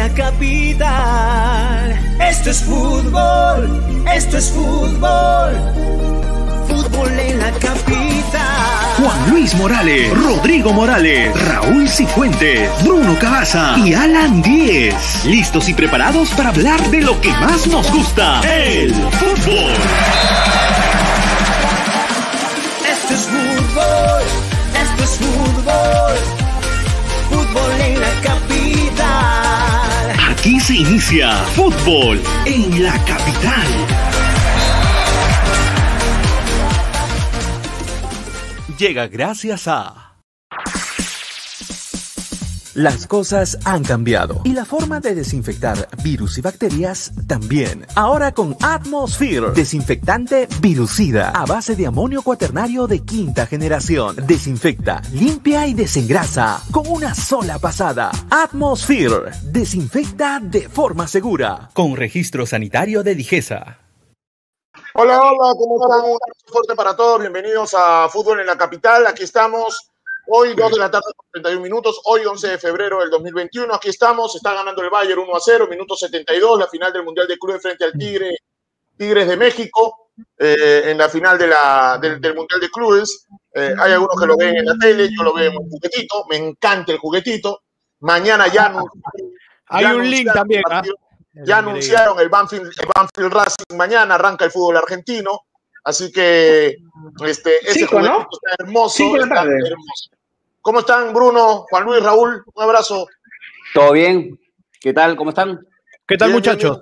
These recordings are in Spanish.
la capital. Esto es fútbol, esto es fútbol. Fútbol en la capital. Juan Luis Morales, Rodrigo Morales, Raúl Cifuentes, Bruno Cabaza y Alan Díez. Listos y preparados para hablar de lo que más nos gusta, el fútbol. Esto es fútbol, esto es fútbol. Aquí se inicia fútbol en la capital. Llega gracias a... Las cosas han cambiado y la forma de desinfectar virus y bacterias también. Ahora con Atmosphere, desinfectante virucida a base de amonio cuaternario de quinta generación. Desinfecta, limpia y desengrasa con una sola pasada. Atmosphere, desinfecta de forma segura. Con registro sanitario de Digesa. Hola, hola, ¿cómo están? Un fuerte para todos. Bienvenidos a Fútbol en la Capital. Aquí estamos. Hoy, 2 de la tarde, 31 minutos. Hoy, 11 de febrero del 2021. Aquí estamos. Está ganando el Bayern 1 a 0, minuto 72, la final del Mundial de Clubes frente al Tigre, Tigres de México, eh, en la final de la, del, del Mundial de Clubes. Eh, hay algunos que lo ven en la tele, yo lo veo en un juguetito. Me encanta el juguetito. Mañana ya. Hay ya un link también, el ¿ah? Ya anunciaron el Banfield, el Banfield Racing mañana, arranca el fútbol argentino. Así que este, ese ¿no? está hermoso, está hermoso. ¿Cómo están, Bruno, Juan Luis, Raúl? Un abrazo. ¿Todo bien? ¿Qué tal? ¿Cómo están? ¿Qué tal, Bien, muchachos?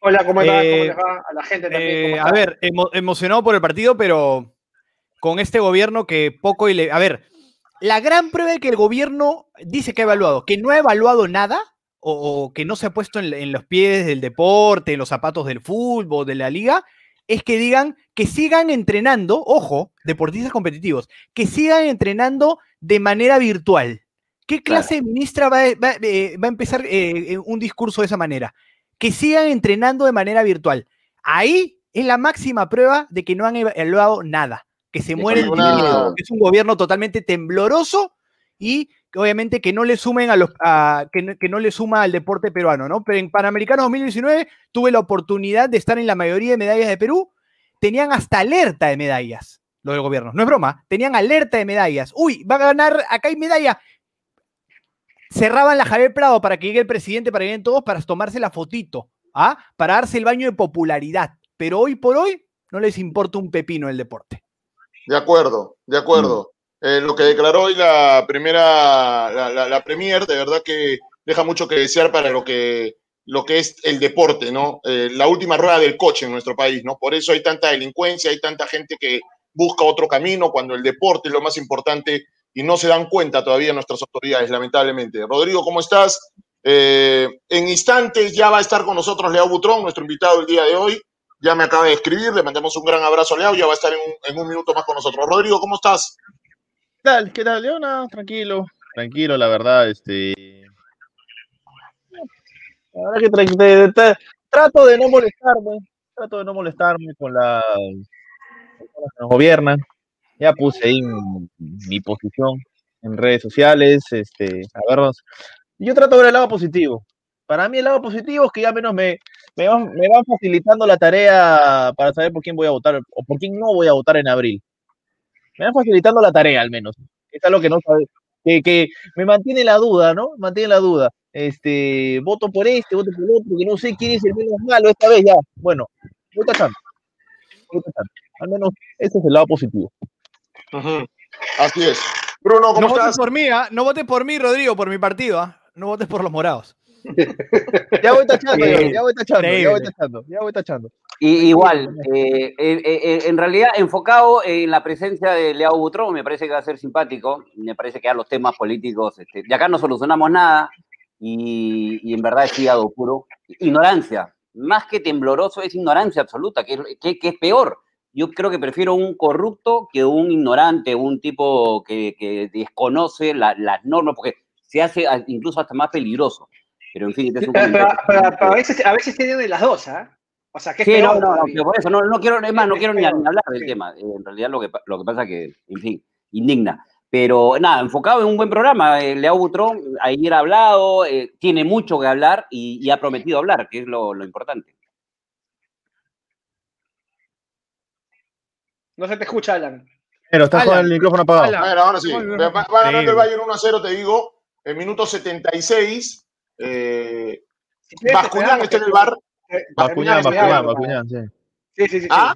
Hola, ¿cómo estás? Eh, ¿Cómo les va? A la gente también. Eh, ¿cómo a ver, emo- emocionado por el partido, pero con este gobierno que poco y le. A ver, la gran prueba de que el gobierno dice que ha evaluado, que no ha evaluado nada, o, o que no se ha puesto en, en los pies del deporte, en los zapatos del fútbol, de la liga, es que digan que sigan entrenando, ojo, deportistas competitivos, que sigan entrenando de manera virtual. ¿Qué Claro. clase de ministra va, a- va- eh, va a empezar eh, un discurso de esa manera? Que sigan entrenando de manera virtual. Ahí es la máxima prueba de que no han evaluado nada, que se una- tímidos, que es un gobierno totalmente tembloroso y obviamente que no le sumen a los que, no, le suma al deporte peruano, ¿no? Pero en Panamericanos 2019 tuve la oportunidad de estar en la mayoría de medallas de Perú, tenían hasta alerta de medallas los del gobierno, no es broma, tenían alerta de medallas. Uy, va a ganar, acá hay medalla. Cerraban la Javier Prado para que llegue el presidente, para que lleguen todos, para tomarse la fotito, ¿ah? Para darse el baño de popularidad. Pero hoy por hoy no les importa un pepino el deporte. De acuerdo, de acuerdo. Eh, lo que declaró hoy la primera, la, la, la Premier, de verdad que deja mucho que desear para lo que, lo que es el deporte, ¿no? Eh, la última rueda del coche en nuestro país, ¿no? Por eso hay tanta delincuencia, hay tanta gente que busca otro camino cuando el deporte es lo más importante y no se dan cuenta todavía nuestras autoridades, lamentablemente. Rodrigo, ¿cómo estás? Eh, en instantes ya va a estar con nosotros Leao Butrón, nuestro invitado el día de hoy. Ya me acaba de escribir, le mandamos un gran abrazo a Leao, ya va a estar en un, en un minuto más con nosotros. Rodrigo, ¿cómo estás? ¿Qué tal? ¿Qué tal, Leona? Tranquilo, tranquilo, la verdad, este. La verdad que tra- de- de- trato de no molestarme, trato de no molestarme con la con las que nos gobiernan. Ya puse ahí mi, posición en redes sociales, este, a vernos. Y Yo trato de ver el lado positivo. Para mí el lado positivo es que ya menos me, me, van, me van facilitando la tarea para saber por quién voy a votar o por quién no voy a votar en abril. Me van facilitando la tarea al menos. Es algo que no sabe, que, que me mantiene la duda, ¿no? Me mantiene la duda. Este, voto por este, voto por el otro, que no sé quién es el menos malo esta vez ya. Bueno, voy tachando. Voy tachando. Al menos ese es el lado positivo. Ujú. Así es. Bruno, ¿cómo No votes estás? por mí, ¿ah? No votes por mí, Rodrigo, por mi partido, ¿ah? No votes por los morados. Ya voy tachando, ya, ya voy tachando, ya voy tachando, ya voy tachando. Y, igual, eh, eh, eh, en realidad enfocado en la presencia de Leao Butrón, me parece que va a ser simpático, me parece que ya los temas políticos, este, de acá no solucionamos nada, y, y en verdad es hígado puro. Ignorancia, más que tembloroso es ignorancia absoluta, que es, que, que es peor. Yo creo que prefiero un corrupto que un ignorante, un tipo que, que desconoce la- las normas, porque se hace a- incluso hasta más peligroso. Pero en fin, este es un Pero, pero- comentario. pero- pero a veces, a veces tiene de las dos, ¿ah? O sea, que es Sí, no, peor no, no, por eso no, no quiero, es más, no Es quiero ni, peor, ni hablar del sí. tema. Eh, en realidad lo que, lo que pasa que, en fin, indigna. Pero nada, enfocado en un buen programa. Eh, Leao Butrón ayer ha hablado, eh, tiene mucho que hablar y, y ha prometido hablar, que es lo, lo importante. No se te escucha, Alan. Pero estás con el micrófono apagado. Alan. A ver, ahora sí. Va, ganando el. Bayern 1 a 0, te digo. En minuto 76. Eh, Si esperamos está en el bar. Eh, Bascuñán, Bascuñán, Bascuñán, sí. Sí, sí, sí. Ah,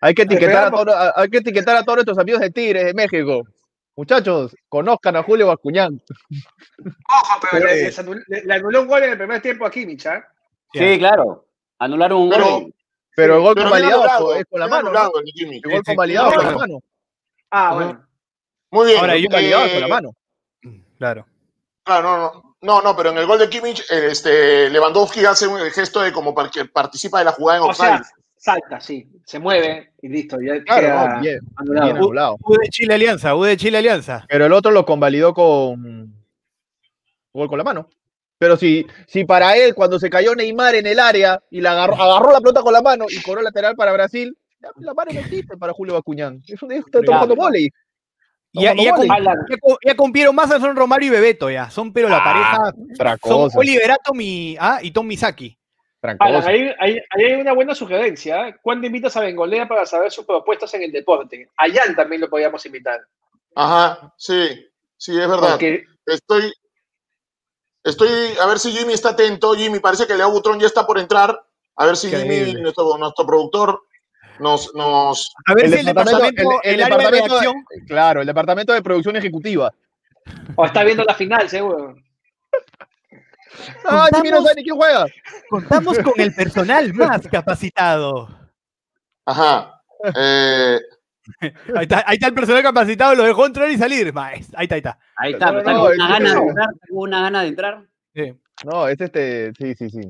Hay que etiquetar a todos, hay que etiquetar a todos nuestros amigos de Tigres de México. Muchachos, conozcan a Julio Bascuñán. Ojo, pero le, Sí. les anul- le- le anuló un gol en el primer tiempo a Kimmich, ¿ah? Sí, claro. Anularon un Pero- gol. Pero el gol pero convalidado anulado, es con la mano. anulado ¿no? el. El gol convalidado con la mano. Ah, bueno. Muy bien. Ahora, El yo- Eh, con la mano. Claro. Claro, no, no, no, no, pero en el gol de Kimmich, eh, este, Lewandowski hace un gesto de como para que participa de la jugada en O sea, offside. salta, sí. Se mueve y listo. Ya Claro, queda no, bien, anulado. bien anulado. U de Chile Alianza, U de Chile Alianza. Pero el otro lo convalidó con gol con la mano. Pero si, si para él, cuando se cayó Neymar en el área y la agarró, agarró la pelota con la mano y cobró lateral para Brasil, la mano no existe para Julio Bascuñán. Es un está jugando volei. Y ya, ya, con- ya ya compieron más son Romario y Bebeto ya. Son pero la Ah, pareja. Son cosa. Oliver Atom y, ah, y Tom Misaki. Alan, ahí, ahí- ahí hay una buena sugerencia. ¿eh? ¿Cuándo invitas a Bengolea para saber sus propuestas en el deporte? A Jan también lo podíamos invitar. Ajá, sí, sí, es verdad. Porque Estoy, estoy, a ver si Jimmy está atento. Jimmy, parece que Leo Butrón ya está por entrar. A ver si Jimmy, nuestro, nuestro productor, nos, nos, A ver si el departamento- departamento, el, el- el área de departamento de-. Claro, el departamento de producción ejecutiva. o está viendo la final, seguro. Ah, Jimmy no quién juega. Contamos con el personal más capacitado. Ajá. Eh, Ahí está, ahí está el personal capacitado, lo dejó entrar y salir. Ahí está, ahí está. Ahí está, No, está no, con es una gana de no. entrar. Tengo una gana de entrar. Sí. No, es este, sí, sí, sí.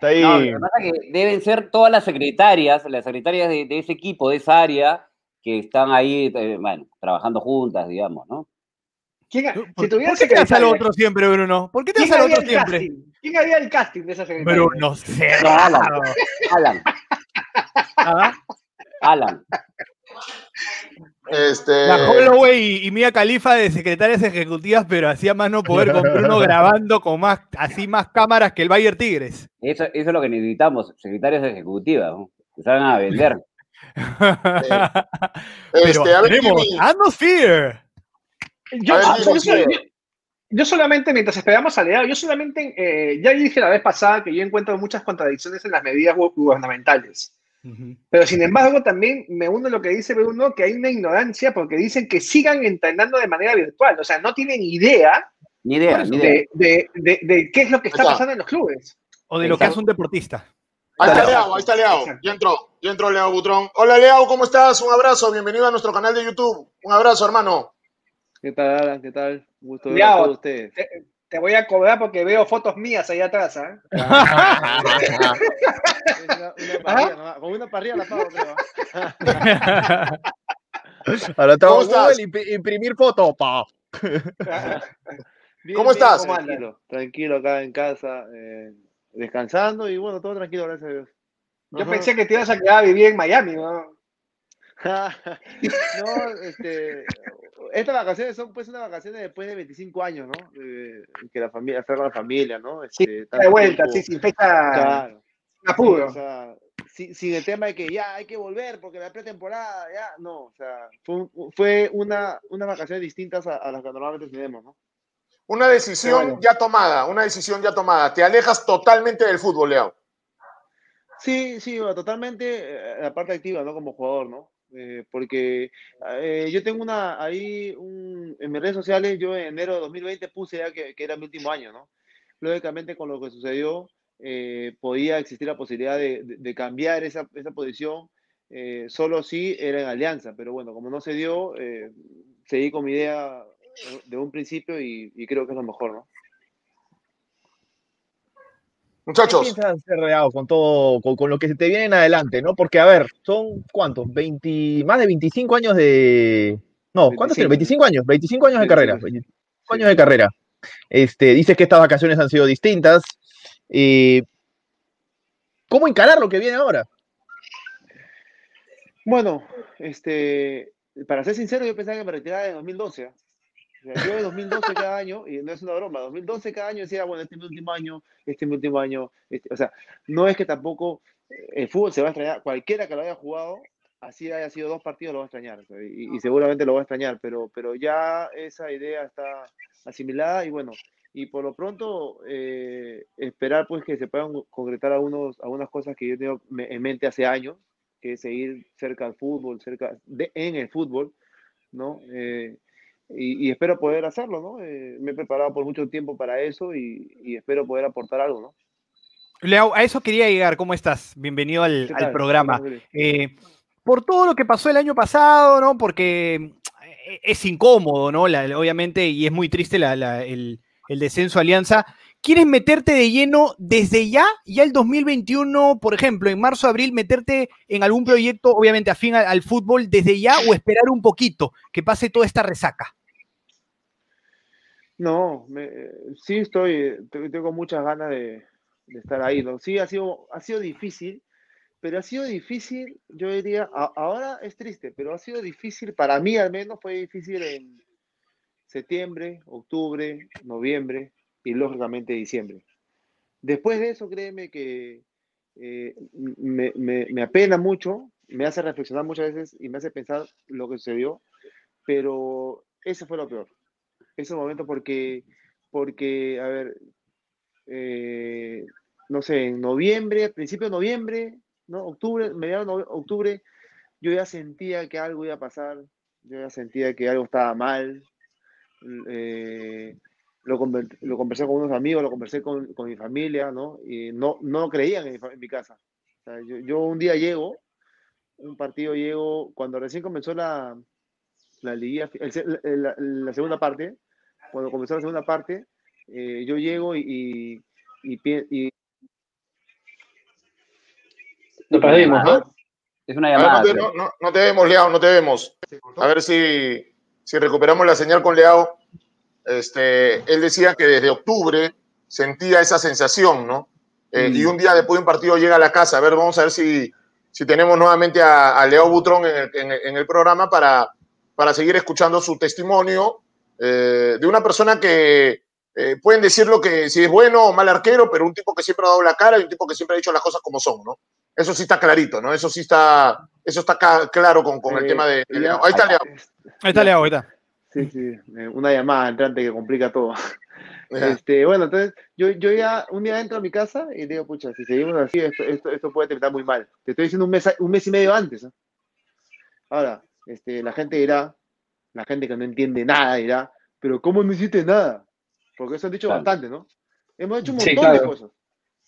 Está ahí. No, lo que pasa es que deben ser todas las secretarias, las secretarias de, de ese equipo, de esa área, que están ahí, eh, bueno, trabajando juntas, digamos, ¿no? ¿Quién, ha- ¿Por, si por qué te vas al otro siempre, Bruno? ¿Por qué te ¿quién vas al otro el siempre? casting? ¿Quién haría el casting de esa secretaria? Bruno, sé. No, Alan. Alan, ¿Ah? Alan. Este, La Holloway y, y Mia Khalifa de secretarias ejecutivas, pero hacía más no poder con Bruno grabando con más, así más cámaras que el Bayer Tigres. Eso, eso es lo que necesitamos, secretarias ejecutivas, ¿no? que salgan a vender. pero este, a ver, tenemos Jimmy, Yo, Atmosphere. Ver, yo- solamente, mientras esperamos a Leao, yo solamente, eh, ya dije la vez pasada que yo encuentro muchas contradicciones en las medidas Pero sin embargo, también me uno a lo que dice Bruno, que hay una ignorancia porque dicen que sigan entrenando de manera virtual. O sea, no tienen idea Ni idea, ni idea. de, de- de- de qué es lo que está pasando en los clubes. O de lo que hace un deportista. Ahí está. Leao, ahí está Leao. Ya entró, ya entró Leao Butrón. Hola Leao, ¿cómo estás? Un abrazo, bienvenido a nuestro canal de YouTube. Un abrazo, hermano. ¿Qué tal, Alan? ¿Qué tal? Un gusto ver Ya, a todos ustedes. Te, te voy a cobrar porque veo fotos mías ahí atrás. ¿ah? Es una, una parrilla, nomás. Con una parrilla la pago, creo. ¿ah? Ahora imprimir foto. Pa. Bien, ¿Cómo bien, estás? Tranquilo, tranquilo acá en casa, eh, descansando y bueno, todo tranquilo, gracias a Dios. Yo Ajá. pensé que te ibas a quedar a vivir en Miami. ¿no? no, este, estas vacaciones son pues unas vacaciones después de 25 años, ¿no? De- que la familia, estar con la familia, ¿no? Sí, Este, de tanto vuelta, tiempo. sí, sin fecha, Claro. sin apuro. Sí, o sea, sin, sin el tema de que ya hay que volver porque la pretemporada, ya, no, o sea, fue, fue una, unas vacaciones distintas a, a las que normalmente tenemos, ¿no? Una decisión Bueno. ya tomada, una decisión ya tomada. Te alejas totalmente del fútbol, Leao. Sí, sí, bueno, totalmente eh, la parte activa, ¿no? Como jugador, ¿no? Eh, porque eh, yo tengo una, ahí, un, en mis redes sociales, yo en enero de 2020 puse ya que, era mi último año, ¿no? Lógicamente con lo que sucedió, eh, podía existir la posibilidad de, cambiar esa, esa posición, eh, solo si era en alianza, pero bueno, como no se dio, seguí con mi idea de un principio y, y creo que es lo mejor, ¿no? ¿Qué Muchachos, piensas hacer Leao, con todo, con, con lo que se te viene en adelante, ¿no? Porque, a ver, son ¿cuántos? 20, más de 25 años de. No, ¿cuántos tiene? 25 años, 25 años de 25, carrera. sí. 25 años de carrera. Este, dices que estas vacaciones han sido distintas. eh, ¿Cómo encarar lo que viene ahora? Bueno, este, para ser sincero, yo pensaba que me retiraba en 2012. ¿ah? Yo de 2012 cada año, y no es una broma, 2012 cada año decía, bueno, este es mi último año, este es mi último año. este- o sea, no es que tampoco eh, el fútbol se va a extrañar. Cualquiera que lo haya jugado, así haya sido dos partidos, lo va a extrañar. y, y seguramente lo va a extrañar, pero, pero ya esa idea está asimilada y bueno, y por lo pronto eh, esperar pues que se puedan concretar algunos, algunas cosas que yo tengo en mente hace años, que es seguir cerca al fútbol, cerca de, en el fútbol, ¿no? Eh, y, y espero poder hacerlo, ¿no? Eh, me he preparado por mucho tiempo para eso y, y espero poder aportar algo, ¿no? Leo, a eso quería llegar. ¿Cómo estás? Bienvenido al, programa. ¿Cómo estás, Eh, por todo lo que pasó el año pasado, ¿no? Porque eh, es incómodo, ¿no? La- obviamente, y es muy triste la- la- el, el descenso a Alianza. ¿Quieres meterte de lleno desde ya, ya el 2021, por ejemplo, en marzo, abril, meterte en algún proyecto, obviamente afín al, al fútbol, desde ya o esperar un poquito que pase toda esta resaca? No, me- eh, sí estoy, te- tengo muchas ganas de, estar ahí, ¿no? Sí, ha sido, ha sido difícil, pero ha sido difícil, yo diría, ahora es triste, pero ha sido difícil, para mí al menos fue difícil en septiembre, octubre, noviembre y lógicamente diciembre. Después de eso, créeme que eh, me, me- apena mucho, me hace reflexionar muchas veces y me hace pensar lo que sucedió, pero ese fue lo peor ese momento porque, porque a ver, eh, no sé, en noviembre, principio de noviembre, ¿no? Octubre, mediados de octubre, yo ya sentía que algo iba a pasar, yo ya sentía que algo estaba mal. eh, lo, conver- lo conversé con unos amigos, lo conversé con, con mi familia, ¿no? Y no, no creían en mi, en mi casa. Yo, yo un día llego, un partido llego, cuando recién comenzó la, la liguilla, la segunda parte, cuando comenzó la segunda parte, eh, yo llego y, y, y y- Lo perdimos, ¿no? Es una ver, llamada. no, te, no- no- te vemos, Leao, no te vemos. A ver si, si recuperamos la señal con Leao. Este, él decía que desde octubre sentía esa sensación, ¿no? Eh, Mm. Y un día después de un partido llega a la casa. A ver, vamos a ver si, si tenemos nuevamente a, a Leo Butrón en el, en el- en el programa para, para seguir escuchando su testimonio eh, de una persona que eh, pueden decir lo que si es bueno o mal arquero, pero un tipo que siempre ha dado la cara y un tipo que siempre ha dicho las cosas como son, ¿no? Eso sí está clarito, ¿no? Eso sí está, eso está claro con, con el eh, tema de, de Leao. Ahí está Leao. Ahí está Leo, ahí está. Sí, sí, eh, una llamada entrante que complica todo. Este, bueno, entonces yo, yo ya un día entro a mi casa y digo, pucha, si seguimos así, esto, esto, esto puede terminar muy mal. Te estoy diciendo un mes, un mes y medio antes. ¿no? Ahora, este, la gente dirá, la gente que no entiende nada dirá, pero ¿cómo no hiciste nada? Porque eso han dicho Claro. bastante, ¿no? Hemos hecho un Sí, montón de claro. cosas,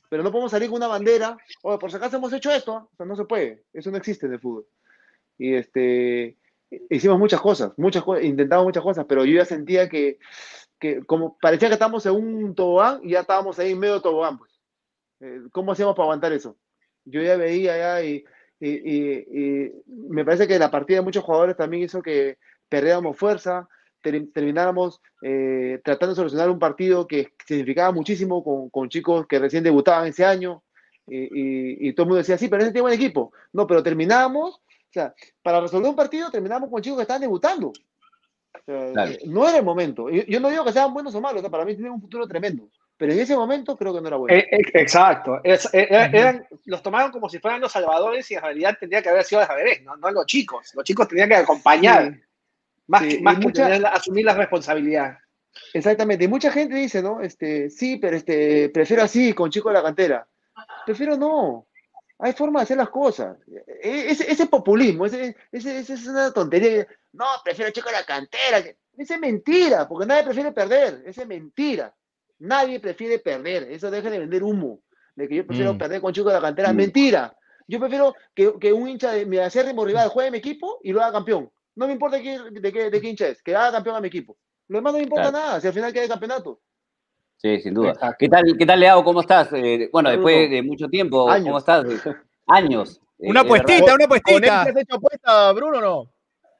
pero no podemos salir con una bandera, oye, por si acaso hemos hecho esto, o sea, no se puede, eso no existe en el fútbol. Y este, hicimos muchas cosas, muchas cosas, intentamos muchas cosas, pero yo ya sentía que, que como parecía que estábamos en un tobogán y ya estábamos ahí en medio del tobogán, pues. Eh, ¿Cómo hacíamos para aguantar eso? Yo ya veía ya y, y, y- y me parece que la partida de muchos jugadores también hizo que perdiéramos fuerza, ter- termináramos eh, tratando de solucionar un partido que significaba muchísimo con, con chicos que recién debutaban ese año y, y- y todo el mundo decía, sí, pero ese tiene buen equipo. No, pero terminamos, o sea, para resolver un partido terminamos con chicos que estaban debutando. Eh, No era el momento. Yo, no digo que sean buenos o malos, o sea, para mí tienen un futuro tremendo. Pero en ese momento creo que no era bueno. Eh, exacto. Es- eran- los tomaron como si fueran los salvadores y en realidad tendría que haber sido al revés, ¿no? no los chicos. Los chicos tenían que acompañar, Sí. Más, Sí, más que mucha- asumir la responsabilidad. Exactamente. Y mucha gente dice, ¿no? Este, sí, pero este, prefiero así, con chicos de la cantera. Prefiero no. Hay forma de hacer las cosas. E- Ese, ese populismo, ese, ese, ese es una tontería. No, prefiero chicos de la cantera. Esa es mentira, porque nadie prefiere perder. Esa es mentira. Nadie prefiere perder. Eso deja de vender humo. De que yo prefiero Mm. perder con chicos de la cantera. Mm. Mentira. Yo prefiero que, que un hincha de mi acérrimo rival juegue en mi equipo y lo haga campeón. No me importa de qué, de qué, de qué hincha es, que haga campeón a mi equipo. Lo demás no me importa Claro. nada, si al final queda el campeonato. Sí, sin duda. Exacto. ¿Qué tal, qué tal Leao? ¿Cómo estás? Eh, bueno, después de mucho tiempo, Años. ¿cómo estás? Años. Eh, Una es verdad. puestita, una ¿Con él puestita. te has hecho apuesta, Bruno, o no?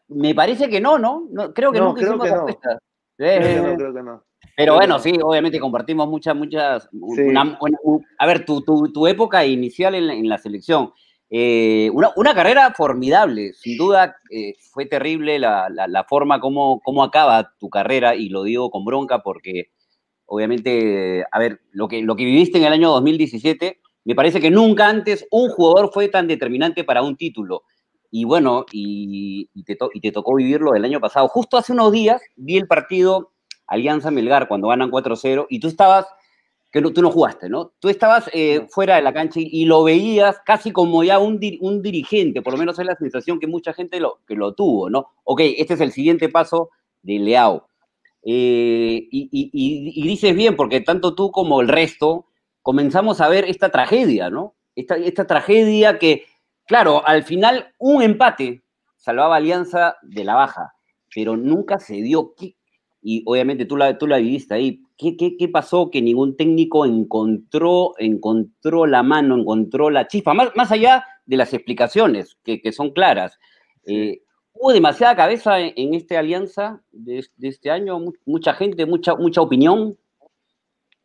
Me parece que no, ¿no? No, creo que No, nunca creo hicimos que no. apuestas. Eh, no, creo que no. Pero bueno, no. sí, obviamente compartimos muchas, muchas. Sí. una- una- a ver, tu, tu, tu época inicial en la, en la selección. Eh, una, carrera formidable, sin duda eh, fue terrible la, forma como, como, acaba tu carrera, y lo digo con bronca porque obviamente, a ver, lo que, lo que viviste en el año 2017, me parece que nunca antes un jugador fue tan determinante para un título. Y bueno, y, te, y te tocó vivirlo el año pasado. Justo hace unos días vi el partido Alianza Melgar cuando ganan 4-0 y tú estabas que no, tú no jugaste, ¿no? Tú estabas eh, fuera de la cancha y, y, lo veías casi como ya un, un, dirigente, por lo menos es la sensación que mucha gente lo, que lo tuvo, ¿no? Ok, este es el siguiente paso de Leao. Eh, y, y, y, dices bien, porque tanto tú como el resto comenzamos a ver esta tragedia, ¿no? Esta, esta tragedia que, claro, al final un empate salvaba Alianza de la baja, pero nunca se dio. Y obviamente tú la, tú la viviste ahí ¿Qué, qué, qué pasó que ningún técnico encontró, encontró la mano, encontró la chispa? Más, más allá de las explicaciones, que, que son claras. Eh, ¿Hubo demasiada cabeza en, en esta alianza de, de, este año? ¿Mucha gente, mucha, mucha opinión?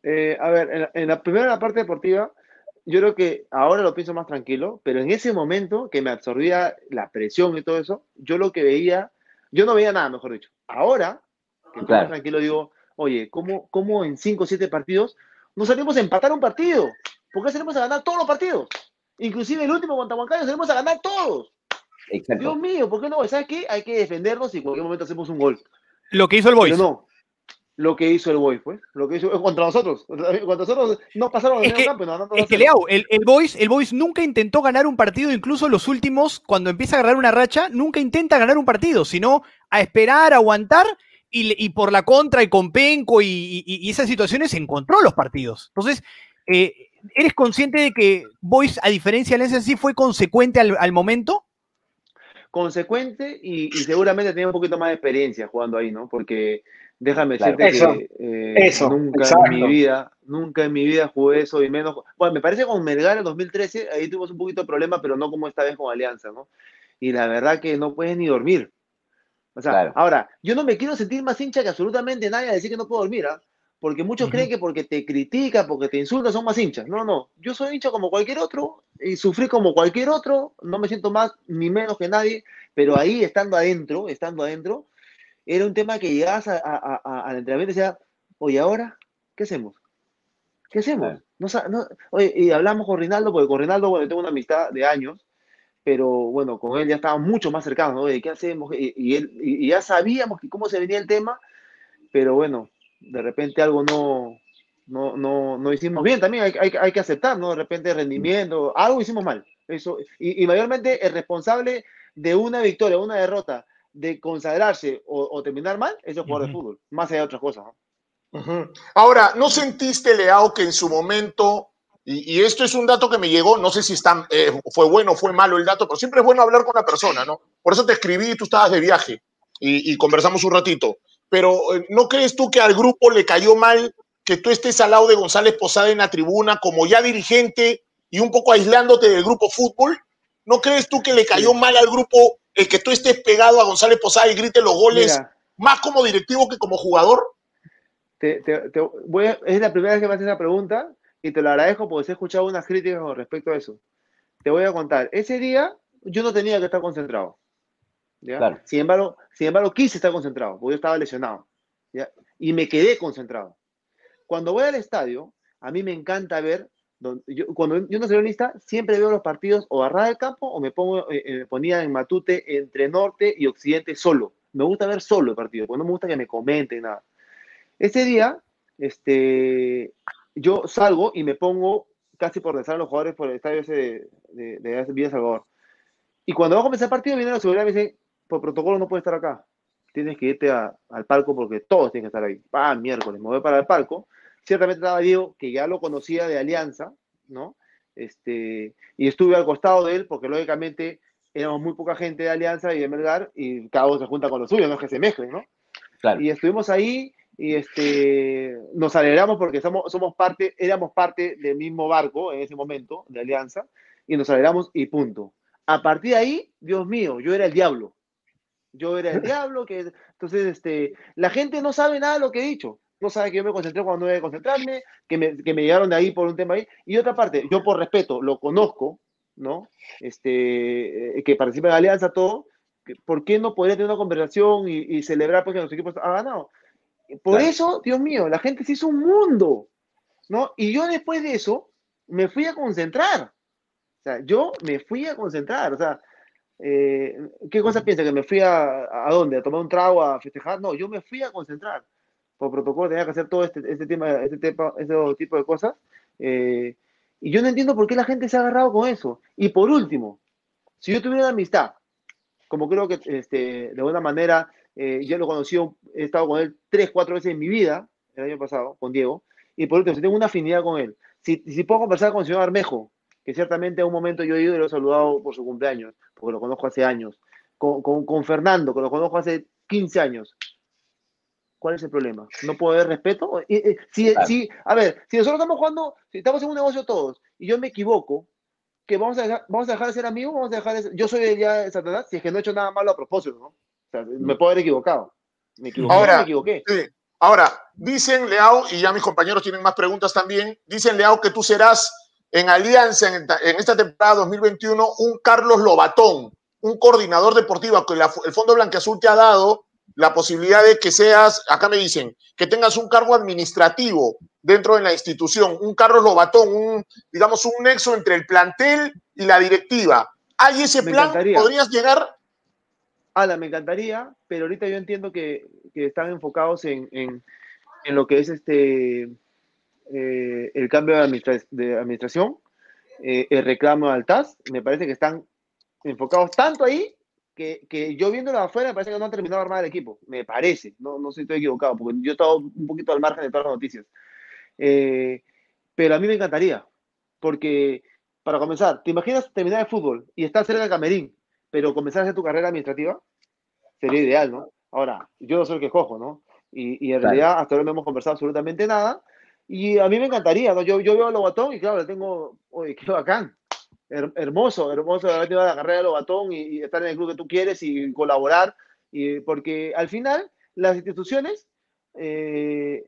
Eh, a ver, en la, en la primera la parte deportiva, yo creo que ahora lo pienso más tranquilo, pero en ese momento que me absorbía la presión y todo eso, yo lo que veía, yo no veía nada, mejor dicho. Ahora, que claro. tranquilo, digo, oye, ¿cómo, ¿cómo, en 5 o 7 partidos nos salimos a empatar un partido? ¿Por qué salimos a ganar todos los partidos? Inclusive el último contra Huancayo salimos a ganar todos. Exacto. Dios mío, ¿por qué no? ¿Sabes qué? Hay que defendernos y en cualquier momento hacemos un gol. Lo que hizo el Boys. Pero no, lo que hizo el Boys, pues. Lo que hizo contra nosotros. Contra nosotros no pasaron es que, campo. No, no, es que Leao, el, el, Boys, el Boys nunca intentó ganar un partido, incluso los últimos, cuando empieza a agarrar una racha, nunca intenta ganar un partido, sino a esperar, a aguantar y, y, por la contra y con Penco y, y, y, esas situaciones encontró los partidos. Entonces, eh, ¿eres consciente de que Boyce, a diferencia de Alianza, sí fue consecuente al, al momento? Consecuente y, seguramente tenía un poquito más de experiencia jugando ahí, ¿no? Porque déjame decirte eso, que eh, eso, nunca exacto. en mi vida, nunca en mi vida jugué eso y menos. Bueno, me parece con Melgar en 2013, ahí tuvimos un poquito de problema, pero no como esta vez con Alianza, ¿no? Y la verdad que no puedes ni dormir. O sea, claro. ahora, yo no me quiero sentir más hincha que absolutamente nadie a decir que no puedo dormir, ¿ah? Porque muchos uh -huh. creen que porque te critica, porque te insulta, son más hinchas. No, no. Yo soy hincha como cualquier otro y sufrí como cualquier otro. No me siento más ni menos que nadie. Pero ahí, estando adentro, estando adentro, era un tema que llegabas a, a, a, al entrenamiento y decías, oye, ¿ahora qué hacemos? ¿Qué hacemos? No, no, oye, y hablamos con Rinaldo, porque con Rinaldo, bueno, tengo una amistad de años pero bueno, con él ya estábamos mucho más cercanos, ¿no? De qué hacemos, y, y, él, y, ya sabíamos que cómo se venía el tema, pero bueno, de repente algo no, no, no, no hicimos bien, también hay, hay, hay, que aceptar, ¿no? De repente rendimiento, algo hicimos mal, eso, y, y mayormente el responsable de una victoria, una derrota, de consagrarse o, o terminar mal, es el jugador uh -huh. de fútbol, más allá de otras cosas, ¿no? Uh -huh. Ahora, ¿no sentiste, Leao, que en su momento y, y, esto es un dato que me llegó, no sé si está, eh, fue bueno o fue malo el dato, pero siempre es bueno hablar con la persona, ¿no? Por eso te escribí y tú estabas de viaje y, y conversamos un ratito. Pero eh, ¿no crees tú que al grupo le cayó mal que tú estés al lado de González Posada en la tribuna como ya dirigente y un poco aislándote del grupo fútbol? ¿No crees tú que le cayó mal al grupo el que tú estés pegado a González Posada y grite los goles Mira, más como directivo que como jugador? Te, te, te voy a, es la primera vez que me haces esa pregunta y te lo agradezco porque he escuchado unas críticas con respecto a eso. Te voy a contar, ese día yo no tenía que estar concentrado. ¿ya? Claro. Sin, embargo, sin embargo, quise estar concentrado porque yo estaba lesionado. ¿ya? Y me quedé concentrado. Cuando voy al estadio, a mí me encanta ver, yo, cuando yo no soy lista, siempre veo los partidos o a del campo o me, pongo, eh, me ponía en Matute entre norte y occidente solo. Me gusta ver solo el partido, porque no me gusta que me comenten nada. Ese día, este, yo salgo y me pongo casi por rezar a los jugadores por el estadio ese de, de, de, de Villa Salvador. Y cuando va a comenzar el partido, viene la seguridad y me dice, por protocolo no puedes estar acá. Tienes que irte a, al palco porque todos tienen que estar ahí. Ah, miércoles, me voy para el palco. Ciertamente estaba Diego, que ya lo conocía de Alianza, ¿no? Este, y estuve al costado de él porque lógicamente éramos muy poca gente de Alianza y de Melgar y cada uno se junta con los suyos, no es que se mezclen, ¿no? Claro. Y estuvimos ahí y este, nos alegramos porque somos, somos parte, éramos parte del mismo barco en ese momento, de Alianza, y nos alegramos y punto. A partir de ahí, Dios mío, yo era el diablo. Yo era el diablo, que entonces este, la gente no sabe nada de lo que he dicho. No sabe que yo me concentré cuando no debe concentrarme, que me, que me llegaron de ahí por un tema ahí. Y otra parte, yo por respeto lo conozco, ¿no? Este, eh, que participa en Alianza, todo, ¿por qué no podría tener una conversación y, y celebrar porque los equipos han ganado? Por eso, Dios mío, la gente se hizo un mundo, ¿no? Y yo después de eso me fui a concentrar. O sea, yo me fui a concentrar. O sea, eh, ¿qué cosa piensa? ¿Que me fui a, a dónde? ¿A tomar un trago, a festejar? No, yo me fui a concentrar. Por protocolo tenía que hacer todo este, este tema, este, tema, este tipo de cosas. eh, y yo no entiendo por qué la gente se ha agarrado con eso. Y por último, si yo tuviera una amistad, como creo que este, de alguna manera eh, ya lo conocí, he estado con él tres, cuatro veces en mi vida, el año pasado, con Diego, y por último, si tengo una afinidad con él, si, si puedo conversar con el señor Armejo, que ciertamente en un momento yo he ido y lo he saludado por su cumpleaños, porque lo conozco hace años, con, con, con Fernando, que lo conozco hace 15 años, ¿cuál es el problema? ¿No puede haber respeto? Eh, eh, Si, Claro. si, a ver, si nosotros estamos jugando, si estamos en un negocio todos, y yo me equivoco, que vamos a dejar, vamos a dejar de ser amigos, vamos a dejar de ser- yo soy ya de Satanás, si es que no he hecho nada malo a propósito, ¿no? O sea, me puedo haber equivocado. Me equivoqué, Ahora, me equivoqué. Sí. Ahora, dicen, Leao, y ya mis compañeros tienen más preguntas también, dicen, Leao, que tú serás en Alianza en, esta- en esta temporada 2021 un Carlos Lobatón, un coordinador deportivo que la- el Fondo Blanqueazul te ha dado la posibilidad de que seas, acá me dicen, que tengas un cargo administrativo dentro de la institución, un Carlos Lobatón, un, digamos, un nexo entre el plantel y la directiva. ¿Hay ese Me plan? encantaría. ¿Podrías llegar? Ala, me encantaría, pero ahorita yo entiendo que, están enfocados en, en, lo que es este eh, el cambio de, administra- administración, eh, el reclamo al TAS. Me parece que están enfocados tanto ahí que, que yo viéndolo afuera me parece que no han terminado de armar el equipo. Me parece, no, no sé si estoy equivocado, porque yo he estado un poquito al margen de todas las noticias. Eh, pero a mí me encantaría, porque para comenzar, ¿te imaginas terminar el fútbol y estar cerca del camerín, pero comenzar a hacer tu carrera administrativa? Sería ideal, ¿no? Ahora, yo no soy el que cojo, ¿no? Y, y en Claro. realidad hasta ahora no hemos conversado absolutamente nada. Y a mí me encantaría, ¿no? Yo, yo veo a Lobatón y claro, le tengo, oye, qué bacán. Her- hermoso, hermoso haber tenido la carrera de Lobatón y, y estar en el club que tú quieres y colaborar. Y, porque al final, las instituciones eh,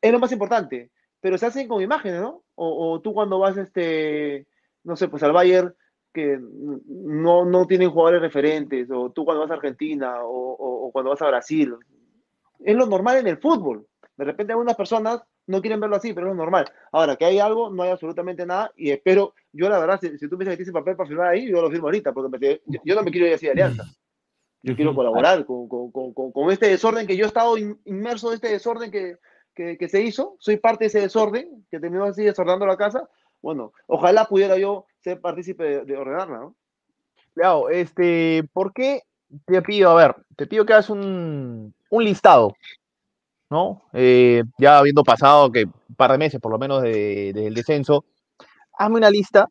es lo más importante, pero se hacen con imágenes, ¿no? O, o tú cuando vas, este, no sé, pues al Bayern, que no, no tienen jugadores referentes, o tú cuando vas a Argentina, o, o- o cuando vas a Brasil. Es lo normal en el fútbol. De repente algunas personas no quieren verlo así, pero es lo normal. Ahora, que hay algo, no hay absolutamente nada, y espero, yo la verdad, si, si tú me dices que tienes papel para firmar ahí, yo lo firmo ahorita, porque me- yo, yo no me quiero ir así de alianza. Yo quiero colaborar con, con- con- con- este desorden que yo he estado in- inmerso en este desorden que, que- que se hizo. Soy parte de ese desorden que terminó así desordenando la casa. Bueno, ojalá pudiera yo ser partícipe de, de ordenarla, ¿no? Leao, este, ¿por qué te pido, a ver, te pido que hagas un, un listado, ¿no? Eh, ya habiendo pasado que un par de meses por lo menos de- desde el descenso, hazme una lista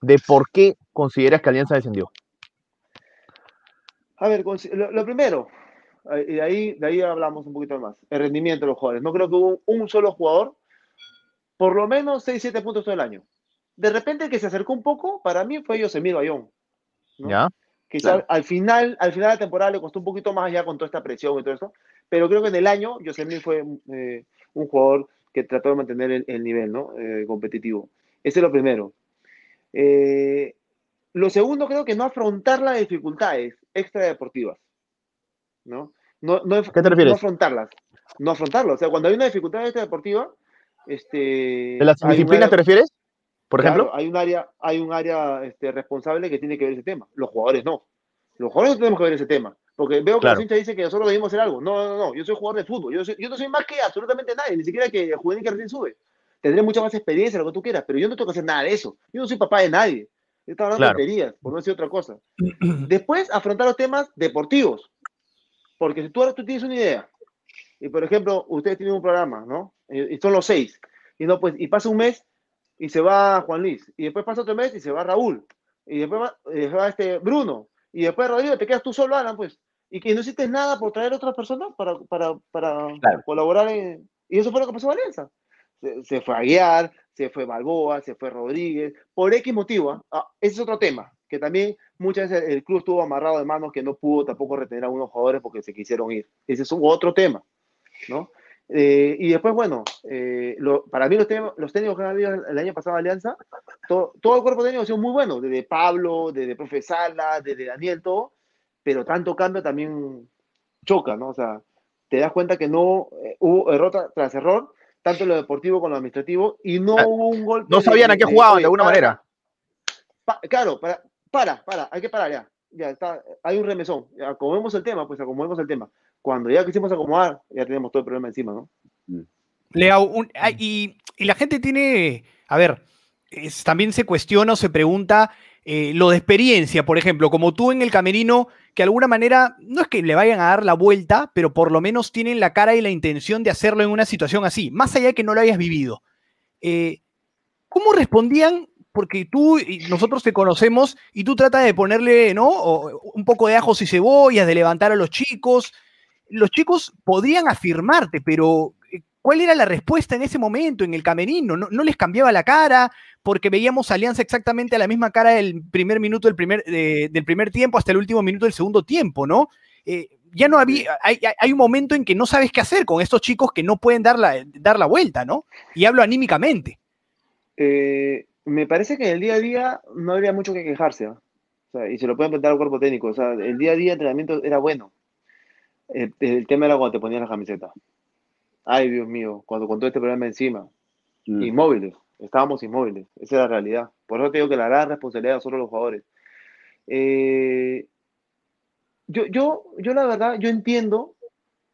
de por qué consideras que Alianza descendió. A ver, lo, lo primero, eh, y de ahí, de ahí hablamos un poquito más, el rendimiento de los jugadores. No creo que hubo un solo jugador, por lo menos 6, 7 puntos todo el año. De repente el que se acercó un poco, para mí fue Yosemir Bayón. ¿no? ¿Ya? Quizá Claro. al final, al final de la temporada le costó un poquito más allá con toda esta presión y todo esto, pero creo que en el año Yosemir fue eh, un jugador que trató de mantener el, el nivel ¿no? Eh, competitivo. Ese es lo primero. Eh, lo segundo, creo que no afrontar las dificultades extradeportivas. ¿no? No, no, ¿Qué te refieres? No afrontarlas. No afrontarlas. O sea, cuando hay una dificultad extradeportiva, este, ¿De las disciplinas área- te refieres? Por Claro, ejemplo. hay un área, hay un área este, responsable que tiene que ver ese tema. Los jugadores no. Los jugadores no tenemos que ver ese tema. Porque veo que Claro. los hinchas dicen que nosotros debemos hacer algo. No, no, no. Yo soy jugador de fútbol. Yo, soy- yo no soy más que absolutamente nadie. Ni siquiera que el juvenil que recién sube. Tendré mucha más experiencia, lo que tú quieras. Pero yo no tengo que hacer nada de eso. Yo no soy papá de nadie. Yo estaba hablando Claro. de tonterías, por no decir otra cosa. Después, afrontar los temas deportivos. Porque si tú, ahora tú tienes una idea, y por ejemplo, ustedes tienen un programa, ¿no? Y y son los seis. Y, no, pues, y pasa un mes y se va Juan Luis. Y después pasa otro mes y se va Raúl. Y después va, después va este Bruno. Y después Rodrigo, te quedas tú solo, Alan, pues. Y que no hiciste nada por traer otras personas para, para, para Claro. colaborar. en- Y eso fue lo que pasó en Alianza. Se, se fue Aguiar, se fue Balboa, se fue Rodríguez. Por X motivo. ¿ah? Ah, ese es otro tema. Que también muchas veces el club estuvo amarrado de manos que no pudo tampoco retener a unos jugadores porque se quisieron ir. Ese es otro tema. ¿no? Eh, y después, bueno, eh, lo- para mí los, técnicos- los técnicos que han habido el año pasado Alianza todo, todo el cuerpo técnico ha sido muy bueno, desde Pablo, desde Profe Sala, desde Daniel, todo, pero tanto cambio también choca, ¿no? O sea, te das cuenta que no eh, hubo error tra- tras error, tanto en lo deportivo como en lo administrativo, y no Ah, hubo un golpe. No sabían a qué jugaban de alguna para, manera. pa- claro, para, para, para, hay que parar ya. Ya está, hay un remesón. Acomodemos el tema, pues acomodemos el tema. Cuando ya quisimos acomodar, ya tenemos todo el problema encima, ¿no? Leao, un- ah, y, y la gente tiene, a ver, es- también se cuestiona o se pregunta eh, lo de experiencia, por ejemplo, como tú en el camerino, que de alguna manera no es que le vayan a dar la vuelta, pero por lo menos tienen la cara y la intención de hacerlo en una situación así, más allá de que no lo hayas vivido. Eh, ¿Cómo respondían? Porque tú y nosotros te conocemos y tú tratas de ponerle, ¿no? O un poco de ajos y cebollas, de levantar a los chicos. Los chicos podrían afirmarte, pero eh, ¿cuál era la respuesta en ese momento, en el camerino? ¿No, no les cambiaba la cara? Porque veíamos a Alianza exactamente a la misma cara del primer minuto del primer, eh, del primer tiempo hasta el último minuto del segundo tiempo, ¿no? Eh, ya no había, hay, hay- un momento en que no sabes qué hacer con estos chicos que no pueden dar la, dar la vuelta, ¿no? Y hablo anímicamente. Eh, me parece que en el día a día no habría mucho que quejarse. O sea, y se lo pueden preguntar al cuerpo técnico. O sea, el día a día de entrenamiento era bueno. El, el tema era cuando te ponías la camiseta. Ay, Dios mío, cuando con todo este problema encima. Mm. Inmóviles, estábamos inmóviles. Esa es la realidad. Por eso te digo que la gran responsabilidad son los jugadores. Eh, yo, yo, yo la verdad, yo entiendo